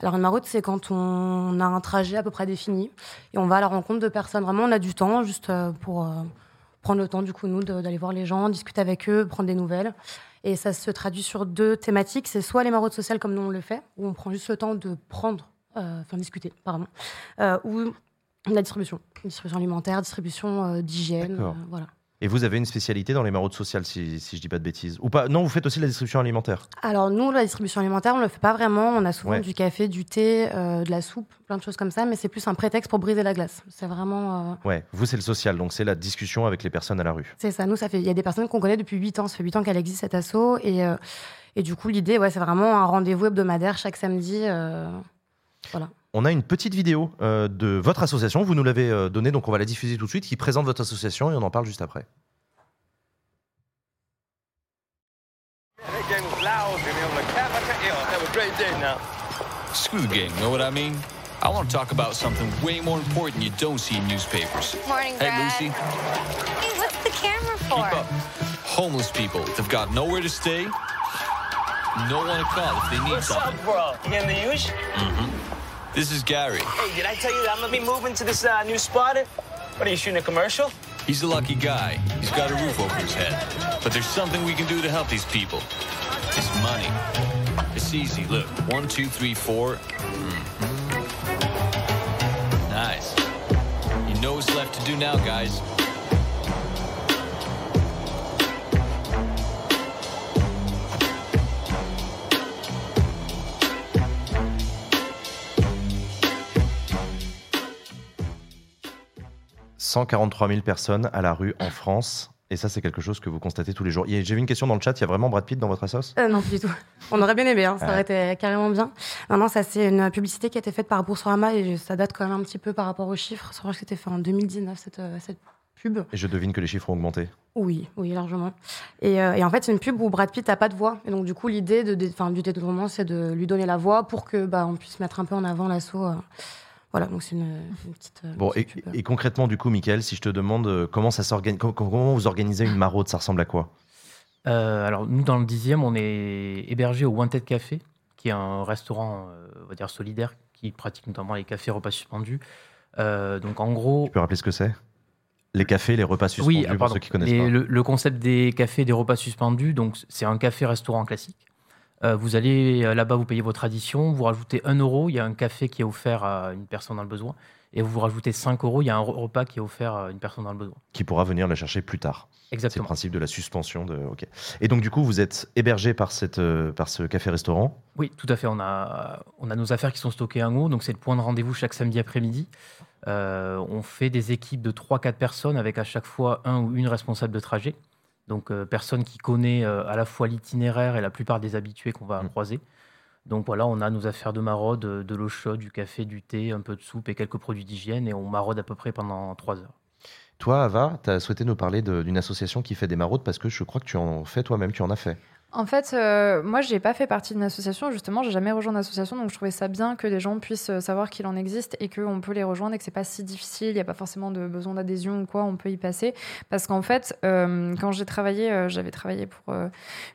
Alors une maraude, c'est quand on a un trajet à peu près défini et on va à la rencontre de personnes. Vraiment, on a du temps juste euh, pour prendre le temps, du coup, nous, d'aller voir les gens, discuter avec eux, prendre des nouvelles. Et ça se traduit sur deux thématiques. C'est soit les maraudes sociales comme nous on le fait, où on prend juste le temps de prendre, enfin discuter, pardon, euh, ou la distribution, distribution alimentaire, distribution euh, d'hygiène, euh, voilà. Et vous avez une spécialité dans les maraudes sociales, si, si je dis pas de bêtises? Ou pas? Non, vous faites aussi la distribution alimentaire? Alors nous, la distribution alimentaire, on le fait pas vraiment. On a souvent Ouais. du café, du thé, euh, de la soupe, plein de choses comme ça, mais c'est plus un prétexte pour briser la glace. C'est vraiment, euh, Ouais, vous, c'est le social, donc c'est la discussion avec les personnes à la rue. c'est ça. Nous, ça fait. Il y a des personnes qu'on connaît depuis 8 ans. Ça fait 8 ans qu'elle existe cette asso, et euh, et du coup, l'idée, ouais, c'est vraiment un rendez-vous hebdomadaire chaque samedi. Voilà. On a une petite vidéo euh, de votre association, vous nous l'avez euh, donnée, donc on va la diffuser tout de suite, qui présente votre association et on en parle juste après. That game was loud, and it was like, "Cap, I can't- yeah, have a great day now. Screw the game, know what I mean? I want to talk about something way more important you don't see in newspapers. Morning, Hey, Brad. Lucy, Hey, what's the camera for? keep up. Homeless people, they've got nowhere to stay, no one to call if they need What's up, something. bro? You getting the huge? This is Gary. Hey, did I tell you that I'm gonna be moving to this uh, new spot? What are you shooting a commercial? He's a lucky guy. He's got a roof over his head. But there's something we can do to help these people. It's money. It's easy. Look, one, two, three, four. Mhm. Nice. You know what's left to do now, guys. 143 000 personnes à la rue en France. Et ça, c'est quelque chose que vous constatez tous les jours. J'ai vu une question dans le chat. Il y a vraiment Brad Pitt dans votre assos? Euh, non, du tout. On aurait bien aimé, hein, ça Ouais. aurait été carrément bien. Non, non, ça c'est une publicité qui a été faite par Boursorama et ça date quand même un petit peu par rapport aux chiffres. Je crois que c'était fait en 2019 cette, euh, cette pub. Et je devine que les chiffres ont augmenté. Oui, oui, largement. Et, euh, et en fait, c'est une pub où Brad Pitt n'a pas de voix. Et donc, du coup, l'idée de, enfin, du détournement, c'est de lui donner la voix pour que bah, on puisse mettre un peu en avant l'assaut. euh. Voilà, donc c'est une, une petite. euh, Bon, et, petite pub. et concrètement, du coup, Michael, si je te demande euh, comment ça s'organise, com- comment vous organisez une maraude, ça ressemble à quoi? Euh, alors, nous, dans le 10e, on est hébergé au Wanted Café, qui est un restaurant, euh, on va dire, solidaire, qui pratique notamment les cafés repas suspendus. Euh, donc, en gros. Tu peux rappeler ce que c'est? Les cafés, les repas suspendus, Oui, ah, pour pardon. ceux qui connaissent Et pas. Le, le concept des cafés et des repas suspendus, donc c'est un café-restaurant classique. Euh, vous allez euh, là-bas, vous payez votre addition, vous rajoutez 1 euro, il y a un café qui est offert à une personne dans le besoin. Et vous rajoutez 5 euros, il y a un re- repas qui est offert à une personne dans le besoin. Qui pourra venir la chercher plus tard. C'est le Exactement. principe de la suspension. De... ok. Et donc, du coup, vous êtes hébergé par, cette, euh, par ce café-restaurant? Oui, tout à fait. On a, on a nos affaires qui sont stockées en haut, donc c'est le point de rendez-vous chaque samedi après-midi. Euh, on fait des équipes de 3-4 personnes avec à chaque fois un ou une responsable de trajet. Donc, euh, personne qui connaît euh, à la fois l'itinéraire et la plupart des habitués qu'on va Mm. croiser. Donc voilà, on a nos affaires de maraude, euh, de l'eau chaude, du café, du thé, un peu de soupe et quelques produits d'hygiène, et on maraude à peu près pendant 3 heures. Toi, Ava, tu as souhaité nous parler d'une association qui fait des maraudes parce que je crois que tu en fais toi-même, tu en as fait. En fait, euh, moi, j'ai pas fait partie d'une association. Justement, j'ai jamais rejoint d'association, donc je trouvais ça bien que des gens puissent euh, savoir qu'il en existe et qu'on peut les rejoindre et que c'est pas si difficile. Il n'y a pas forcément de besoin d'adhésion ou quoi. On peut y passer parce qu'en fait, euh, quand j'ai travaillé, euh, j'avais travaillé pour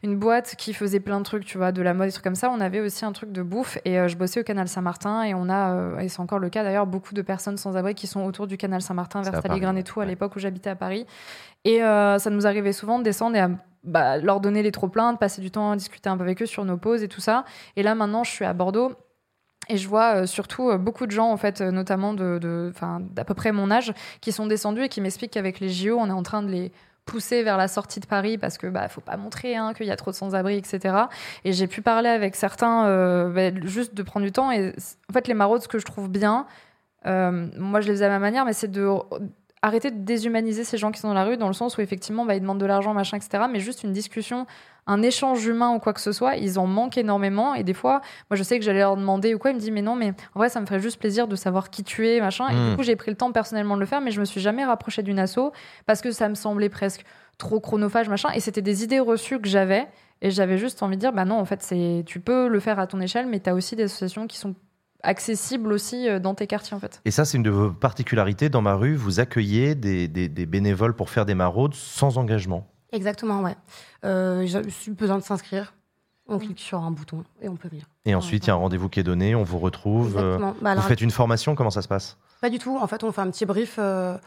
une boîte qui faisait plein de trucs, tu vois, de la mode, des trucs comme ça. On avait aussi un truc de bouffe et je bossais au Canal Saint-Martin et on a, et c'est encore le cas d'ailleurs, beaucoup de personnes sans abri qui sont autour du Canal Saint-Martin, vers Stalingrad et tout, à l'époque où j'habitais à Paris. Et ça nous arrivait souvent de descendre et à bah, leur donner les trop-pleins, de passer du temps à discuter un peu avec eux sur nos pauses et tout ça. Et là, maintenant, je suis à Bordeaux. Et je vois euh, surtout euh, beaucoup de gens, en fait, euh, notamment de, d'à peu près mon âge, qui sont descendus et qui m'expliquent qu'avec les JO, on est en train de les pousser vers la sortie de Paris parce que bah faut pas montrer hein, qu'il y a trop de sans-abri etc et j'ai pu parler avec certains bah, juste de prendre du temps et en fait les maraudes ce que je trouve bien moi je les faisais à ma manière mais c'est de arrêter de déshumaniser ces gens qui sont dans la rue dans le sens où effectivement bah, ils demandent de l'argent machin etc mais juste une discussion un échange humain ou quoi que ce soit ils en manquent énormément et des fois moi je sais que j'allais leur demander ou quoi ils me disent mais non mais en vrai ça me ferait juste plaisir de savoir qui tu es machin et du coup j'ai pris le temps personnellement de le faire mais je me suis jamais rapprochée d'une asso parce que ça me semblait presque trop chronophage machin et c'était des idées reçues que j'avais et j'avais juste envie de dire bah non en fait c'est tu peux le faire à ton échelle mais tu as aussi des associations qui sont accessibles aussi euh, dans tes quartiers en fait Et ça, c'est une de vos particularités. Dans ma rue, vous accueillez des, des- des bénévoles pour faire des maraudes sans engagement. Exactement, ouais. Euh, J'ai besoin de s'inscrire. On clique sur un bouton et on peut venir. Et ensuite, il y a un rendez-vous qui est donné, on vous retrouve. euh, Exactement. Bah, alors, vous faites une formation, comment ça se passe? Pas du tout. En fait, on fait un petit brief. euh,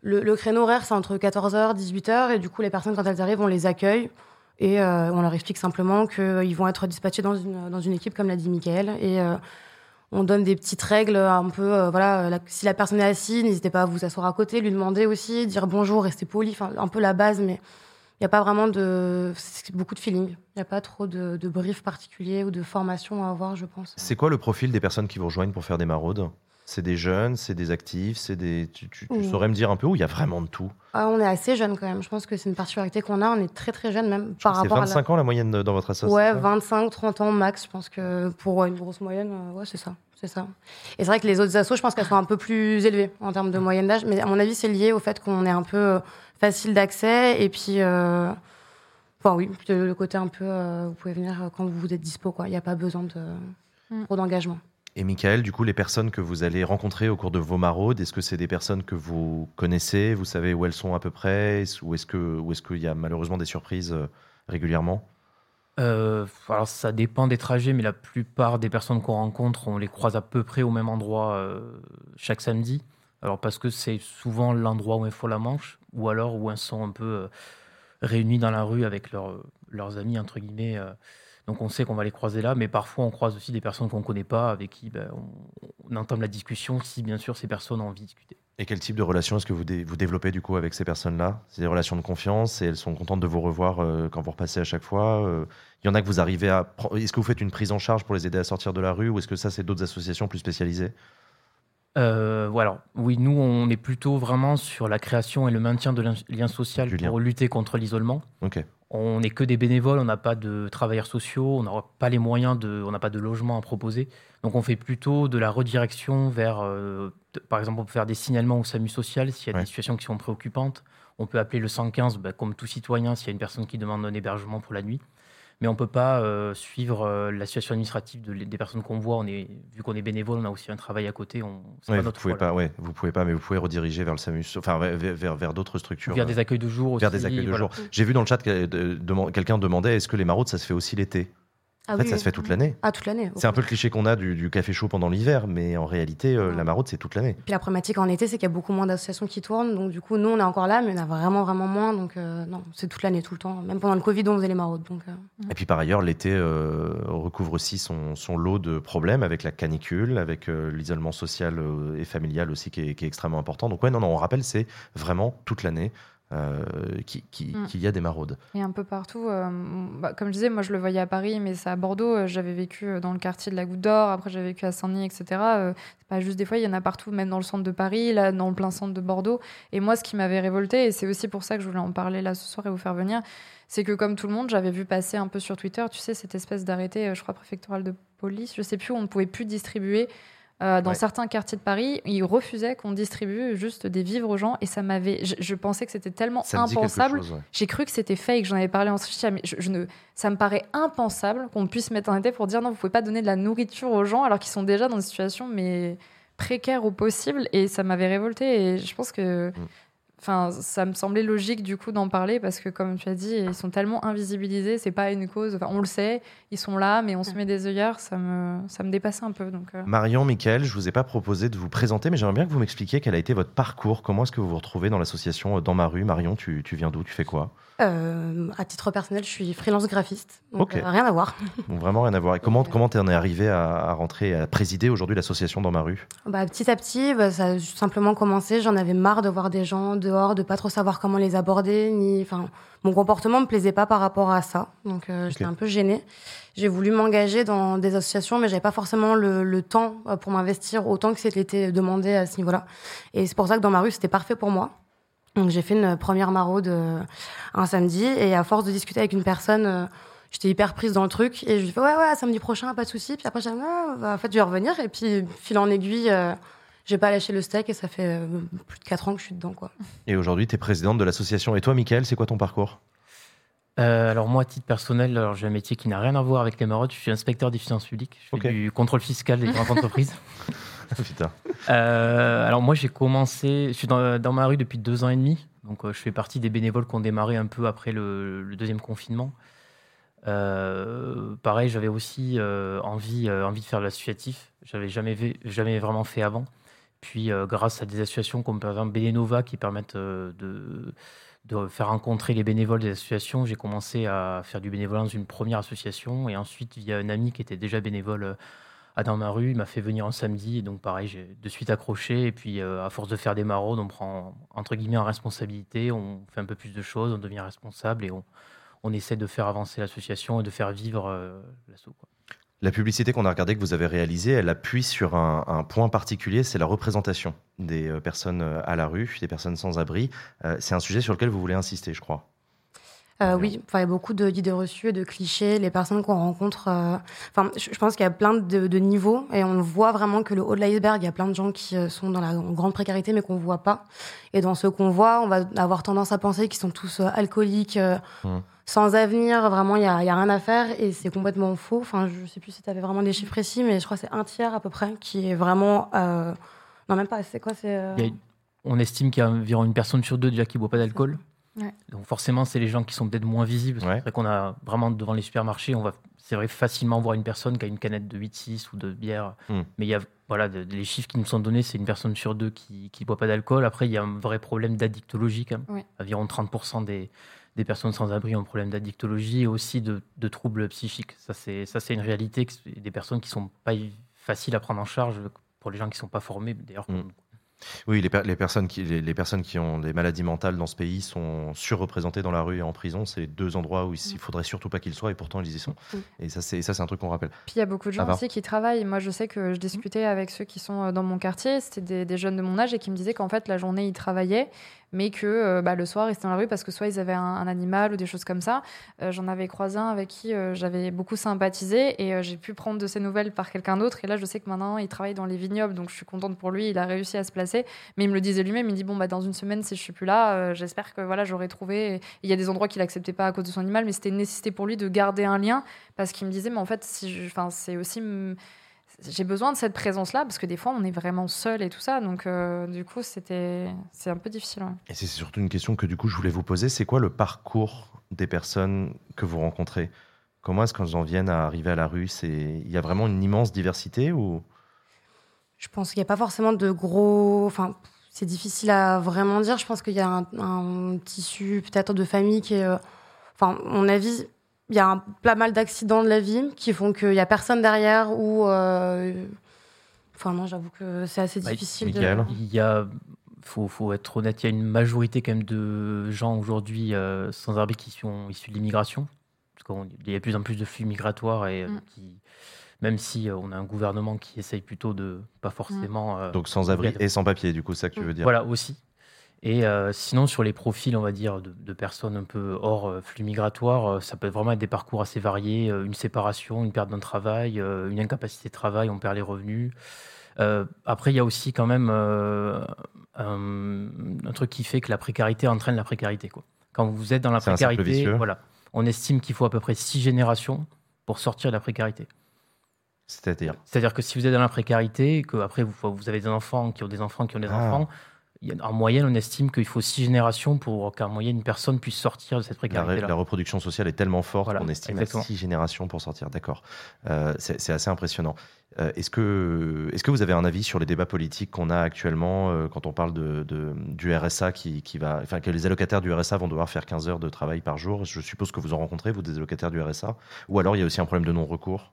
le, le créneau horaire, c'est entre 14h, 18h. Et du coup, les personnes, quand elles arrivent, on les accueille. Et euh, on leur explique simplement qu'ils vont être dispatchés dans une, dans une équipe, comme l'a dit Michael. Et euh, on donne des petites règles un peu. euh, voilà, la- si la personne est assise, n'hésitez pas à vous asseoir à côté, lui demander aussi, dire bonjour, rester poli. Enfin, un peu la base, mais il n'y a pas vraiment de. C'est beaucoup de feeling. Il n'y a pas trop de, de brief particulier ou de formation à avoir, je pense. C'est quoi le profil des personnes qui vous rejoignent pour faire des maraudes? C'est des jeunes, c'est des actifs, c'est des. Tu, tu- tu Ouh. saurais me dire un peu où il y a vraiment de tout Ah, on est assez jeune quand même. Je pense que c'est une particularité qu'on a. On est très très jeune même Je par rapport à la... 25 ans la moyenne de- dans votre association Ouais, 25, 30 ans max. Je pense que pour ouais, une grosse moyenne, euh, ouais, c'est ça. C'est ça. Et c'est vrai que les autres assos, je pense qu'elles sont un peu plus élevées en termes de moyenne d'âge. Mais à mon avis, c'est lié au fait qu'on est un peu euh, facile d'accès. Et puis, euh, enfin oui, le côté un peu, euh, vous pouvez venir quand vous êtes dispo. quoi. Il n'y a pas besoin de Mm. trop d'engagement. Et Michael, du coup, les personnes que vous allez rencontrer au cours de vos maraudes, est-ce que c'est des personnes que vous connaissez Vous savez où elles sont à peu près Ou est-ce que- est-ce qu'il y a malheureusement des surprises euh, régulièrement? Euh, alors ça dépend des trajets, mais la plupart des personnes qu'on rencontre, on les croise à peu près au même endroit euh, chaque samedi. Alors parce que c'est souvent l'endroit où il faut la manche, ou alors où elles sont un peu euh, réunies dans la rue avec leurs amis, entre guillemets. Euh. donc on sait qu'on va les croiser là, mais parfois on croise aussi des personnes qu'on ne connaît pas, avec qui ben, on, on entame la discussion, si bien sûr ces personnes ont envie de discuter. Et quel type de relation est-ce que vous, dé- vous développez du coup avec ces personnes-là? C'est des relations de confiance et elles sont contentes de vous revoir euh, quand vous repassez à chaque fois euh, Il y en a que vous arrivez à... Est-ce que vous faites une prise en charge pour les aider à sortir de la rue ou est-ce que ça c'est d'autres associations plus spécialisées? Euh, voilà. Oui, nous, on est plutôt vraiment sur la création et le maintien de lien- social lien. pour lutter contre l'isolement. Ok. On n'est que des bénévoles, on n'a pas de travailleurs sociaux, on n'a pas les moyens de, on n'a pas de logement à proposer. Donc on fait plutôt de la redirection vers, euh, de- par exemple, on peut faire des signalements au SAMU social s'il y a Ouais. des situations qui sont préoccupantes. On peut appeler le 115, bah, comme tout citoyen, s'il y a une personne qui demande un hébergement pour la nuit. Mais on ne peut pas euh, suivre euh, la situation administrative de- des personnes qu'on voit. On est, vu qu'on est bénévole, on a aussi un travail à côté. On, Ouais, pas vous notre pouvez pas, ouais, vous pouvez pas, mais vous pouvez rediriger vers le SAMU, enfin vers, vers- d'autres structures. Vers euh, des accueils de jour aussi. vers des accueils de voilà. jour. J'ai vu dans le chat que de- de- quelqu'un demandait est-ce que les maraudes ça se fait aussi l'été? Ah En fait, oui, ça oui. se fait toute l'année. Ah, toute l'année. C'est un peu le cliché qu'on a du, du café chaud pendant l'hiver, mais en réalité, euh, Ouais. la maraude c'est toute l'année. Puis la problématique en été, c'est qu'il y a beaucoup moins d'associations qui tournent. Donc, du coup, nous, on est encore là, mais en a vraiment, vraiment moins. Donc, euh, non, c'est toute l'année, tout le temps. Même pendant le Covid, on faisait les maraudes. Donc, euh, Et puis par ailleurs, l'été recouvre aussi son, son lot de problèmes avec la canicule, avec l'isolement social et familial aussi qui est, qui est extrêmement important. Donc ouais, non, non, on rappelle, c'est vraiment toute l'année euh, qui- qui- Mm. qu'il y a des maraudes. Et un peu partout. euh, bah, comme je disais, moi je le voyais à Paris, mais c'est à Bordeaux. euh, J'avais vécu dans le quartier de la Goutte d'Or, après j'avais vécu à Saint-Denis, etc. Euh, c'est pas juste des fois, il y en a partout, même dans le centre de Paris, là, dans le plein centre de Bordeaux. Et moi, ce qui m'avait révolté, et c'est aussi pour ça que je voulais en parler là ce soir et vous faire venir, c'est que comme tout le monde, j'avais vu passer un peu sur Twitter, tu sais, cette espèce d'arrêté, je crois, préfectoral de police, je sais plus, où on ne pouvait plus distribuer. Euh, dans Ouais. certains quartiers de Paris, ils refusaient qu'on distribue juste des vivres aux gens et ça m'avait. Je, je pensais que c'était tellement Ça impensable. chose, ouais. J'ai cru que c'était fake, j'en avais parlé en social, mais je, je ne, ça me paraît impensable qu'on puisse mettre un été pour dire non, vous pouvez pas donner de la nourriture aux gens alors qu'ils sont déjà dans une situation mais précaire au possible et ça m'avait révolté et je pense que Mm. Enfin ça me semblait logique du coup d'en parler parce que comme tu as dit ils sont tellement invisibilisés c'est pas une cause. Enfin on le sait ils sont là mais on se met des œillères ça me ça me dépassait un peu donc euh, Marion, Mickaël, je vous ai pas proposé de vous présenter, mais j'aimerais bien que vous m'expliquiez quel a été votre parcours. Comment est-ce que vous vous retrouvez dans l'association euh, Dans ma rue? Marion, tu, tu viens d'où? Tu fais quoi? Euh, à titre personnel, je suis freelance graphiste. Donc, euh, rien à voir. Donc, Vraiment rien à voir. Et comment comment t'en es arrivé à, à rentrer, à présider aujourd'hui l'association Dans ma rue? Bah, petit à petit, bah, ça a simplement commencé. J'en avais marre de voir des gens dehors, de pas trop savoir comment les aborder. Ni, enfin, mon comportement me plaisait pas par rapport à ça. Donc, euh, j'étais un peu gênée. J'ai voulu m'engager dans des associations, mais j'avais pas forcément le, le temps euh, pour m'investir autant que c'était demandé à ce niveau-là. Et c'est pour ça que dans ma rue, c'était parfait pour moi. Donc, j'ai fait une première maraude euh, un samedi, et à force de discuter avec une personne. euh, J'étais hyper prise dans le truc et je lui ai fait ouais ouais samedi prochain pas de souci puis après j'ai dit ah, bah, en fait je vais revenir et puis fil en aiguille euh, j'ai pas lâché le steak et ça fait euh, plus de 4 ans que je suis dedans quoi. Et aujourd'hui, tu es présidente de l'association. Et toi, Mickaël, c'est quoi ton parcours? Euh, alors moi, à titre personnel, alors j'ai un métier qui n'a rien à voir avec les maraudes. Je suis inspecteur des finances publiques. Je fais du contrôle fiscal des grandes entreprises. Euh, alors moi, j'ai commencé, je suis dans, ma rue depuis deux ans et demi. Donc euh, je fais partie des bénévoles qui ont démarré un peu après le, deuxième confinement. Euh, pareil, j'avais aussi envie, envie de faire de l'associatif. J'avais jamais, jamais vraiment fait avant. Puis grâce à des associations comme par exemple Bénénova qui permettent de, de faire rencontrer les bénévoles des associations, j'ai commencé à faire du bénévolat dans une première association. Et ensuite, via un ami qui était déjà bénévole à dans ma rue, il m'a fait venir un samedi. Et donc pareil, j'ai de suite accroché. Et puis euh, à force de faire des maraudes, on prend entre guillemets en responsabilité, on fait un peu plus de choses, on devient responsable et on, essaie de faire avancer l'association et de faire vivre euh, l'asso. quoi. La publicité qu'on a regardée, que vous avez réalisée, elle appuie sur un, point particulier, c'est la représentation des euh, personnes euh, à la rue, des personnes sans abri. C'est un sujet sur lequel vous voulez insister, je crois. Euh, oui, enfin, il y a beaucoup de- d'idées reçues et de clichés. Les personnes qu'on rencontre, euh, enfin, je, pense qu'il y a plein de, de niveaux et on voit vraiment que le haut de l'iceberg, il y a plein de gens qui euh, sont dans la grande précarité mais qu'on voit pas. Et dans ceux qu'on voit, on va avoir tendance à penser qu'ils sont tous euh, alcooliques, Hmm. sans avenir. Vraiment, il y a, il y a rien à faire et c'est complètement faux. Enfin, je sais plus si tu avais vraiment des chiffres précis, mais je crois que c'est un tiers à peu près qui est vraiment. Non, même pas. C'est quoi C'est. on estime qu'il y a environ une personne sur deux déjà qui ne boit pas d'alcool. Ouais. Donc forcément, c'est les gens qui sont peut-être moins visibles. Ouais. C'est vrai qu'on a vraiment devant les supermarchés, on va, c'est vrai, facilement voir une personne qui a une canette de 8-6 ou de bière. Mm. Mais il y a, voilà, de- les chiffres qui nous sont donnés, c'est une personne sur deux qui ne boit pas d'alcool. Après, il y a un vrai problème d'addictologie quand même. Environ 30% des, des personnes sans abri ont un problème d'addictologie et aussi de, de troubles psychiques. Ça, c'est, ça, c'est une réalité. des personnes qui sont pas faciles à prendre en charge pour les gens qui sont pas formés. D'ailleurs, Mm. Oui, les, per- les personnes qui, les, les personnes qui ont des maladies mentales dans ce pays sont surreprésentées dans la rue et en prison. C'est deux endroits où il il faudrait surtout pas qu'ils soient et pourtant ils y sont. Mm. Et ça, c'est un truc qu'on rappelle. Puis il y a beaucoup de gens aussi qui travaillent. Moi, je sais que je discutais avec ceux qui sont euh, dans mon quartier. C'était des, des jeunes de mon âge et qui me disaient qu'en fait, la journée, ils travaillaient, mais que euh, bah, le soir, ils étaient dans la rue parce que soit ils avaient un, animal ou des choses comme ça. Euh, J'en avais croisé un avec qui euh, j'avais beaucoup sympathisé et j'ai pu prendre de ses nouvelles par quelqu'un d'autre. Et là, je sais que maintenant, il travaille dans les vignobles, donc je suis contente pour lui. Il a réussi à se placer, mais il me le disait lui-même. Il me dit bon, bah, dans une semaine, si je suis plus là, j'espère que voilà, j'aurai trouvé. Il y a des endroits qu'il acceptait pas à cause de son animal, mais c'était une nécessité pour lui de garder un lien parce qu'il me disait, mais en fait, si enfin, c'est aussi. J'ai besoin de cette présence-là parce que des fois, on est vraiment seul et tout ça. Donc, euh, du coup, c'était c'est un peu difficile. ouais. Et c'est surtout une question que du coup je voulais vous poser. C'est quoi le parcours des personnes que vous rencontrez? Comment est-ce qu'elles en viennent à arriver à la rue? C'est il y a vraiment une immense diversité ou? Je pense qu'il n'y a pas forcément de gros. Enfin, c'est difficile à vraiment dire. Je pense qu'il y a un, un tissu peut-être de famille qui est. euh, Enfin, mon avis, il y a un, pas mal d'accidents de la vie qui font qu'il n'y a personne derrière ou. euh, Enfin, non, j'avoue que c'est assez Bah, difficile de. Il y a, faut, faut être honnête, il y a une majorité quand même de gens aujourd'hui euh, sans abri qui sont issus de l'immigration. Parce qu'il y a de plus en plus de flux migratoires et euh, Mm. qui, même si euh, on a un gouvernement qui essaye plutôt de pas forcément. euh, donc sans abri et sans papier Du coup, c'est ça que tu veux dire Voilà aussi. Et euh, sinon, sur les profils, on va dire, de, de personnes un peu hors euh, flux migratoire, euh, ça peut vraiment être des parcours assez variés. une séparation, une perte d'un travail, une incapacité de travail, on perd les revenus. Après, il y a aussi quand même un, un truc qui fait que la précarité entraîne la précarité. Quoi. Quand vous êtes dans la précarité, voilà, on estime qu'il faut à peu près six générations pour sortir de la précarité. C'est-à-dire? C'est-à-dire que si vous êtes dans la précarité, que après vous, vous avez des enfants qui ont des enfants qui ont des Ah. enfants, en moyenne, on estime qu'il faut six générations pour qu'en moyenne une personne puisse sortir de cette la, ré- précarité-là. la reproduction sociale est tellement forte Voilà, qu'on estime exactement. à six générations pour sortir. D'accord. Euh, c'est assez impressionnant. Euh, est-ce que, est-ce que vous avez un avis sur les débats politiques qu'on a actuellement euh, quand on parle de, de- du RSA qui, qui va, enfin que les allocataires du RSA vont devoir faire 15 heures de travail par jour? Je suppose que vous en rencontrez, vous, des allocataires du RSA. Ou alors il y a aussi un problème de non-recours?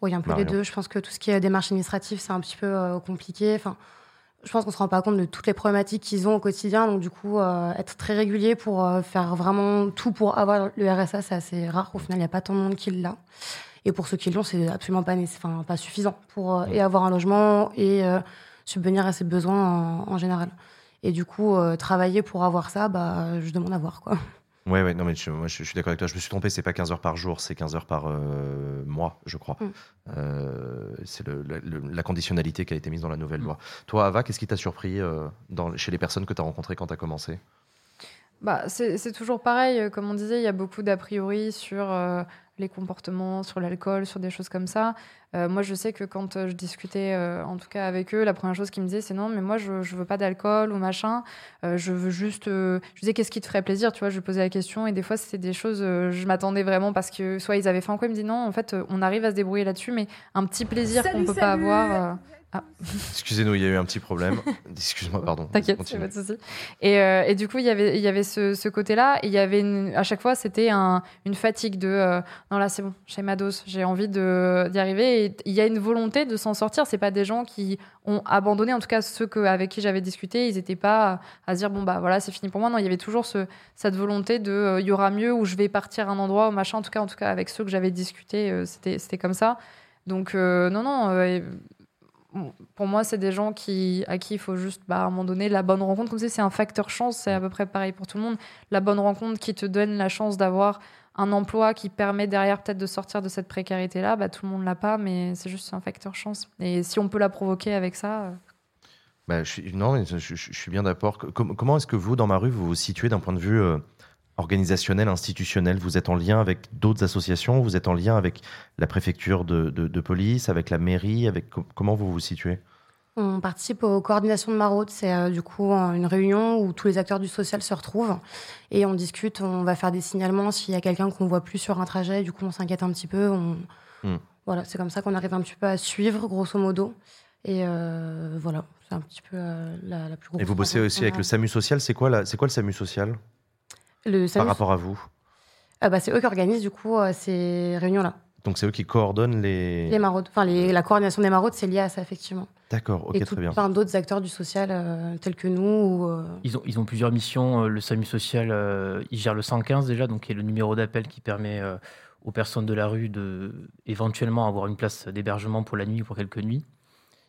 Oui, un peu Marion. les deux. Je pense que tout ce qui est démarche administrative, c'est un petit peu euh, compliqué. Enfin, je pense qu'on se rend pas compte de toutes les problématiques qu'ils ont au quotidien. Donc, du coup, euh, être très régulier pour euh, faire vraiment tout pour avoir le RSA, c'est assez rare. Au final, il n'y a pas tant de monde qui l'a. Et pour ceux qui l'ont, c'est absolument pas, enfin, pas suffisant pour euh, et avoir un logement et subvenir à ses besoins en, en général. Et du coup, travailler pour avoir ça, bah, je demande à voir. Quoi. Ouais, ouais, non, mais je, moi, je, je suis d'accord avec toi. Je me suis trompé, c'est pas 15 heures par jour, c'est 15 heures par euh, mois, je crois. Mm. Euh, c'est le- la- le- la conditionnalité qui a été mise dans la nouvelle loi. Toi, Ava, qu'est-ce qui t'a surpris euh, dans, chez les personnes que tu as rencontrées quand tu as commencé? Bah, c'est toujours pareil. euh, Comme on disait, il y a beaucoup d'a priori sur euh, les comportements, sur l'alcool, sur des choses comme ça. Euh, moi, je sais que quand je discutais, euh, en tout cas avec eux, la première chose qu'ils me disaient, c'est non, mais moi, je, je veux pas d'alcool ou machin. Je veux juste. Je disais, qu'est-ce qui te ferait plaisir Tu vois, je lui posais la question et des fois, c'était des choses. je m'attendais vraiment parce que soit ils avaient faim, quoi. Ils me disaient non, en fait, on arrive à se débrouiller là-dessus, mais un petit plaisir qu'on peut pas avoir. Euh, Excusez-nous, il y a eu un petit problème. Excuse-moi, pardon. T'inquiète, pas de souci. Et, euh, et du coup, il y avait, il y avait ce, ce côté-là. Et il y avait une- à chaque fois, c'était un- une fatigue de euh, non, là, c'est bon, j'ai ma dose, j'ai envie de- d'y arriver. Et il y a une volonté de s'en sortir. C'est pas des gens qui ont abandonné. En tout cas, ceux que, avec qui j'avais discuté, ils n'étaient pas à se dire bon, bah voilà, c'est fini pour moi. Non, il y avait toujours ce, cette volonté de euh, il y aura mieux ou je vais partir à un endroit ou machin. En tout cas, en tout cas avec ceux que j'avais discuté, c'était c'était comme ça. Donc, non, non. Pour moi, c'est des gens qui, à qui il faut juste, bah, à un moment donné, la bonne rencontre. Comme c'est, c'est un facteur chance, c'est à peu près pareil pour tout le monde. La bonne rencontre qui te donne la chance d'avoir un emploi qui permet derrière peut-être de sortir de cette précarité-là, bah, tout le monde l'a pas, mais c'est juste un facteur chance. Et si on peut la provoquer avec ça, euh, Bah, je suis, non, je, je- je suis bien d'accord. Com- comment est-ce que vous, dans ma rue, vous vous situez d'un point de vue euh, organisationnel, institutionnel Vous êtes en lien avec d'autres associations Vous êtes en lien avec la préfecture de, de- de police, avec la mairie avec, com- Comment vous vous situez? On participe aux coordinations de maraude. C'est euh, du coup une réunion où tous les acteurs du social se retrouvent et on discute. On va faire des signalements s'il y a quelqu'un qu'on voit plus sur un trajet. Du coup, on s'inquiète un petit peu. On... Hmm. Voilà, c'est comme ça qu'on arrive un petit peu à suivre, grosso modo. Et euh, voilà, c'est un petit peu euh, la, la plus grosse. Et vous bossez aussi avec le SAMU social. C'est quoi, la- quoi le SAMU social? Le par rapport à vous ah bah, c'est eux qui organisent du coup euh, ces réunions-là. Donc c'est eux qui coordonnent les. Les maraudes. Enfin, les- la coordination des maraudes, c'est lié à ça, effectivement. D'accord, ok, et très tout bien. plein d'autres acteurs du social euh, tels que nous. ou, euh, Ils ont, ils ont plusieurs missions. Le SAMU social, euh, il gère le 115 déjà, donc qui est le numéro d'appel qui permet euh, aux personnes de la rue de éventuellement avoir une place d'hébergement pour la nuit ou pour quelques nuits.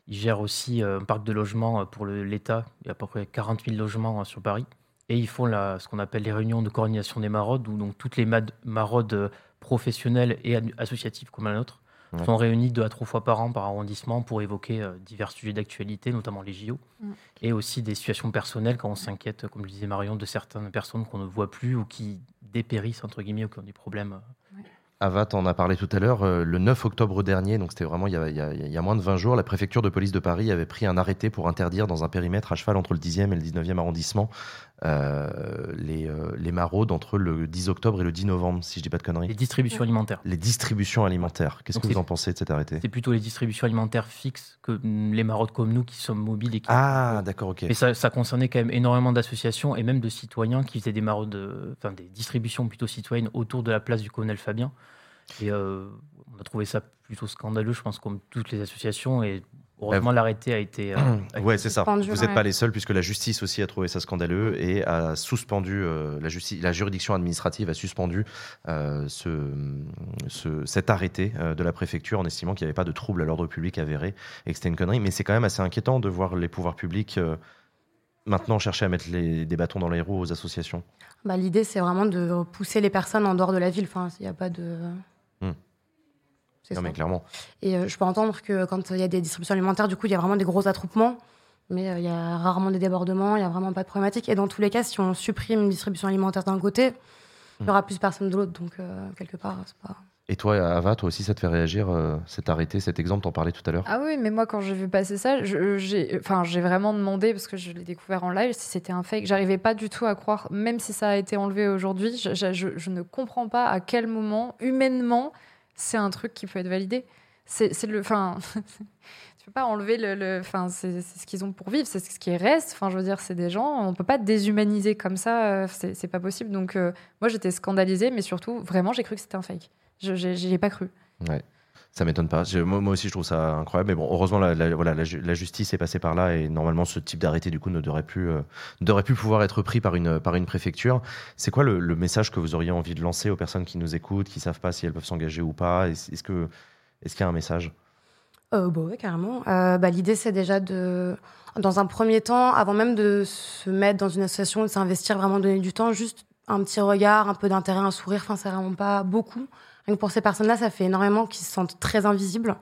Il gère aussi un parc de logements pour le- l'État. Il y a à peu près 40 000 logements sur Paris. Et ils font la, ce qu'on appelle les réunions de coordination des maraudes, où donc toutes les maraudes euh, professionnelles et associatives comme la nôtre Ouais. sont réunies deux à trois fois par an par arrondissement pour évoquer euh, divers sujets d'actualité, notamment les JO Mm. et aussi des situations personnelles quand on s'inquiète, comme le disait Marion, de certaines personnes qu'on ne voit plus ou qui dépérissent, entre guillemets, ou qui ont des problèmes. Ava, t'en as parlé tout à l'heure, euh, le 9 octobre dernier, donc c'était vraiment il y, a, il y a- il y a moins de 20 jours, la préfecture de police de Paris avait pris un arrêté pour interdire dans un périmètre à cheval entre le 10e et le 19e arrondissement euh, les, euh, les maraudes entre le 10 octobre et le 10 novembre, si je dis pas de conneries. Les distributions alimentaires. Les distributions alimentaires. Qu'est-ce que vous en pensez de cet arrêté? C'est plutôt les distributions alimentaires fixes que mm, les maraudes comme nous qui sommes mobiles et qui. Ah, d'accord, ok. Mais ça, ça concernait quand même énormément d'associations et même de citoyens qui faisaient des maraudes, euh, enfin des distributions plutôt citoyennes autour de la place du colonel Fabien. Et euh, on a trouvé ça plutôt scandaleux, je pense, comme toutes les associations. Et heureusement, l'arrêté a été. euh, Ouais, c'est ça. suspendu, Vous n'êtes ouais. pas les seuls puisque la justice aussi a trouvé ça scandaleux et a suspendu euh, la justice, la juridiction administrative a suspendu euh, ce, ce- cet arrêté euh, de la préfecture en estimant qu'il n'y avait pas de trouble à l'ordre public avéré et que c'était une connerie. Mais c'est quand même assez inquiétant de voir les pouvoirs publics euh, maintenant chercher à mettre les- des bâtons dans les roues aux associations. bah, L'idée, c'est vraiment de pousser les personnes en dehors de la ville. Enfin, il n'y a pas de. Hmm. C'est Non ça. mais clairement. Et euh, je peux entendre que quand il y a des distributions alimentaires, du coup, il y a vraiment des gros attroupements. Mais euh, il y a rarement des débordements, il n'y a vraiment pas de problématique. Et dans tous les cas, si on supprime une distribution alimentaire d'un côté, il y aura plus personne de l'autre. Donc, euh, quelque part, c'est pas. Et toi, Ava, toi aussi, ça te fait réagir euh, cet arrêté, cet exemple, t'en parlais tout à l'heure? Ah oui, mais moi, quand j'ai vu passer ça, je- j'ai enfin, j'ai vraiment demandé, parce que je l'ai découvert en live, si c'était un fake. J'arrivais pas du tout à croire, même si ça a été enlevé aujourd'hui, je, je- je- je ne comprends pas à quel moment, humainement, c'est un truc qui peut être validé. C'est le. Enfin. Tu peux pas enlever le. Enfin, c'est ce qu'ils ont pour vivre, c'est ce qui reste. Enfin, je veux dire, c'est des gens. On peut pas déshumaniser comme ça. euh, C'est pas possible. Donc, euh, moi, j'étais scandalisée, mais surtout, vraiment, j'ai cru que c'était un fake. Je j'y ai pas cru. Ça m'étonne pas. Moi, aussi, je trouve ça incroyable. Mais bon, heureusement, la, voilà, la, ju- la justice est passée par là et normalement, ce type d'arrêté, du coup, ne devrait plus, euh, devrait plus pouvoir être pris par une, par une préfecture. C'est quoi le, message que vous auriez envie de lancer aux personnes qui nous écoutent, qui savent pas si elles peuvent s'engager ou pas? Est-ce que, est-ce qu'il y a un message? Euh, bah ouais, carrément. Euh, bah, L'idée, c'est déjà de, dans un premier temps, avant même de se mettre dans une association, de s'investir, vraiment donner du temps, juste un petit regard, un peu d'intérêt, un sourire, enfin, c'est vraiment pas beaucoup. Que pour ces personnes-là, ça fait énormément qu'ils se sentent très invisibles.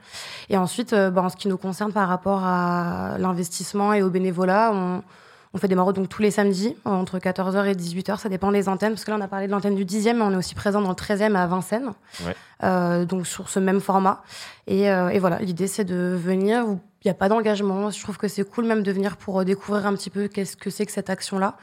Et ensuite, euh, bah, en ce qui nous concerne par rapport à l'investissement et au bénévolat, on, on fait des maraudes donc tous les samedis, entre 14h et 18h, ça dépend des antennes, parce que là, on a parlé de l'antenne du 10e, mais on est aussi présent dans le 13e à Vincennes, Ouais. Euh, donc sur ce même format. Et, euh, et voilà, l'idée c'est de venir où il n'y a pas d'engagement. Je trouve que c'est cool même de venir pour euh, découvrir un petit peu qu'est-ce que c'est que cette action-là.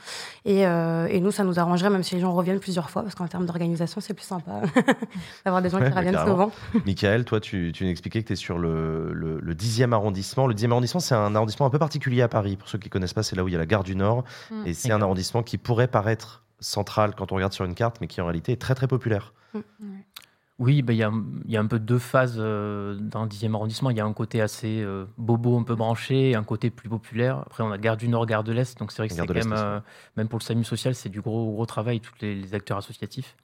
Et, euh, et nous, ça nous arrangerait même si les gens reviennent plusieurs fois, parce qu'en termes d'organisation, c'est plus sympa d'avoir des gens Ouais, qui reviennent souvent. Michael, toi, tu, tu nous expliquais que tu es sur le, le, le 10e arrondissement. Le 10e arrondissement, c'est un arrondissement un peu particulier à Paris. Pour ceux qui connaissent pas, c'est là où il y a la gare du Nord. Mm. Et c'est un arrondissement qui pourrait paraître central quand on regarde sur une carte, mais qui en réalité est très très populaire. Oui, bah, il y, a, il y a un peu deux phases euh, dans le 10e arrondissement. Il y a un côté assez euh, bobo, un peu branché, et un côté plus populaire. Après, on a Gare du Nord, Gare de l'Est. Donc, c'est vrai que c'est quand même, euh, même pour le SAMU social, c'est du gros, gros travail, tous les, les acteurs associatifs.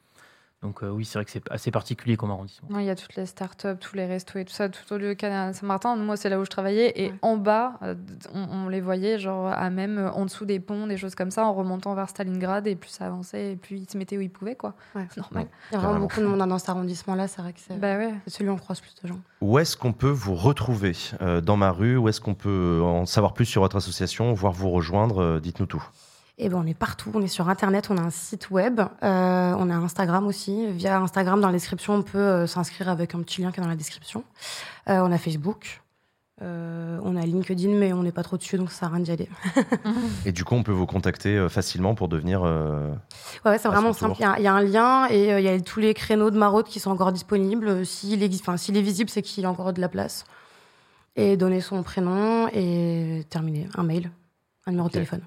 Donc, euh, oui, c'est vrai que c'est assez particulier comme arrondissement. Non, il y a toutes les startups, tous les restos et tout ça, tout au lieu de Canal Saint-Martin. Moi, c'est là où je travaillais. Et Ouais. en bas, euh, on, on les voyait, genre, à même euh, en dessous des ponts, des choses comme ça, en remontant vers Stalingrad. Et plus ça avançait, et plus ils se mettaient où ils pouvaient, quoi. Ouais. C'est normal. Il y a vraiment beaucoup de monde dans cet arrondissement-là, c'est vrai que c'est Bah ouais. c'est celui où on croise plus de gens. Où est-ce qu'on peut vous retrouver euh, dans ma rue? Où est-ce qu'on peut en savoir plus sur votre association, voire vous rejoindre Euh, Dites-nous tout. Eh ben, on est partout. On est sur Internet, on a un site web, euh, on a Instagram aussi. Via Instagram, dans la description, on peut euh, s'inscrire avec un petit lien qui est dans la description. Euh, on a Facebook. On a LinkedIn, mais on n'est pas trop dessus, donc ça sert à rien d'y aller. Et du coup, on peut vous contacter facilement pour devenir. Ouais, c'est vraiment simple. Il y a- il y, a un lien et il y a tous les créneaux de maraude qui sont encore disponibles. S'il enfin, s'il est visible, c'est qu'il y a encore de la place. Et donner son prénom et terminer. Un mail, un numéro de téléphone.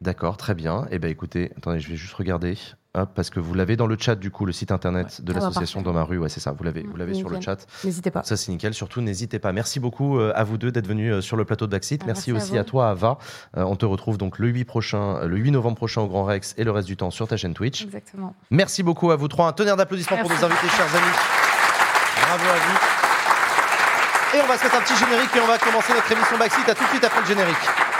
D'accord, très bien. Eh ben écoutez, attendez, je vais juste regarder. Hop, parce que vous l'avez dans le chat, du coup, le site internet de Ah bah, l'association. Dans ma rue. Ouais, c'est ça, vous l'avez, vous l'avez sur le chat. N'hésitez pas. Ça, c'est nickel. Surtout, n'hésitez pas. Merci beaucoup euh, à vous deux d'être venus euh, sur le plateau de Backseat. Ah, merci, aussi à, toi, Ava. Euh, on te retrouve donc le 8, prochain, le 8 novembre prochain au Grand Rex et le reste du temps sur ta chaîne Twitch. Exactement. Merci beaucoup à vous trois. Un tonnerre d'applaudissements pour nos invités, chers amis. Bravo à vous. Et on va se mettre un petit générique et on va commencer notre émission Backseat. À tout de suite après le générique.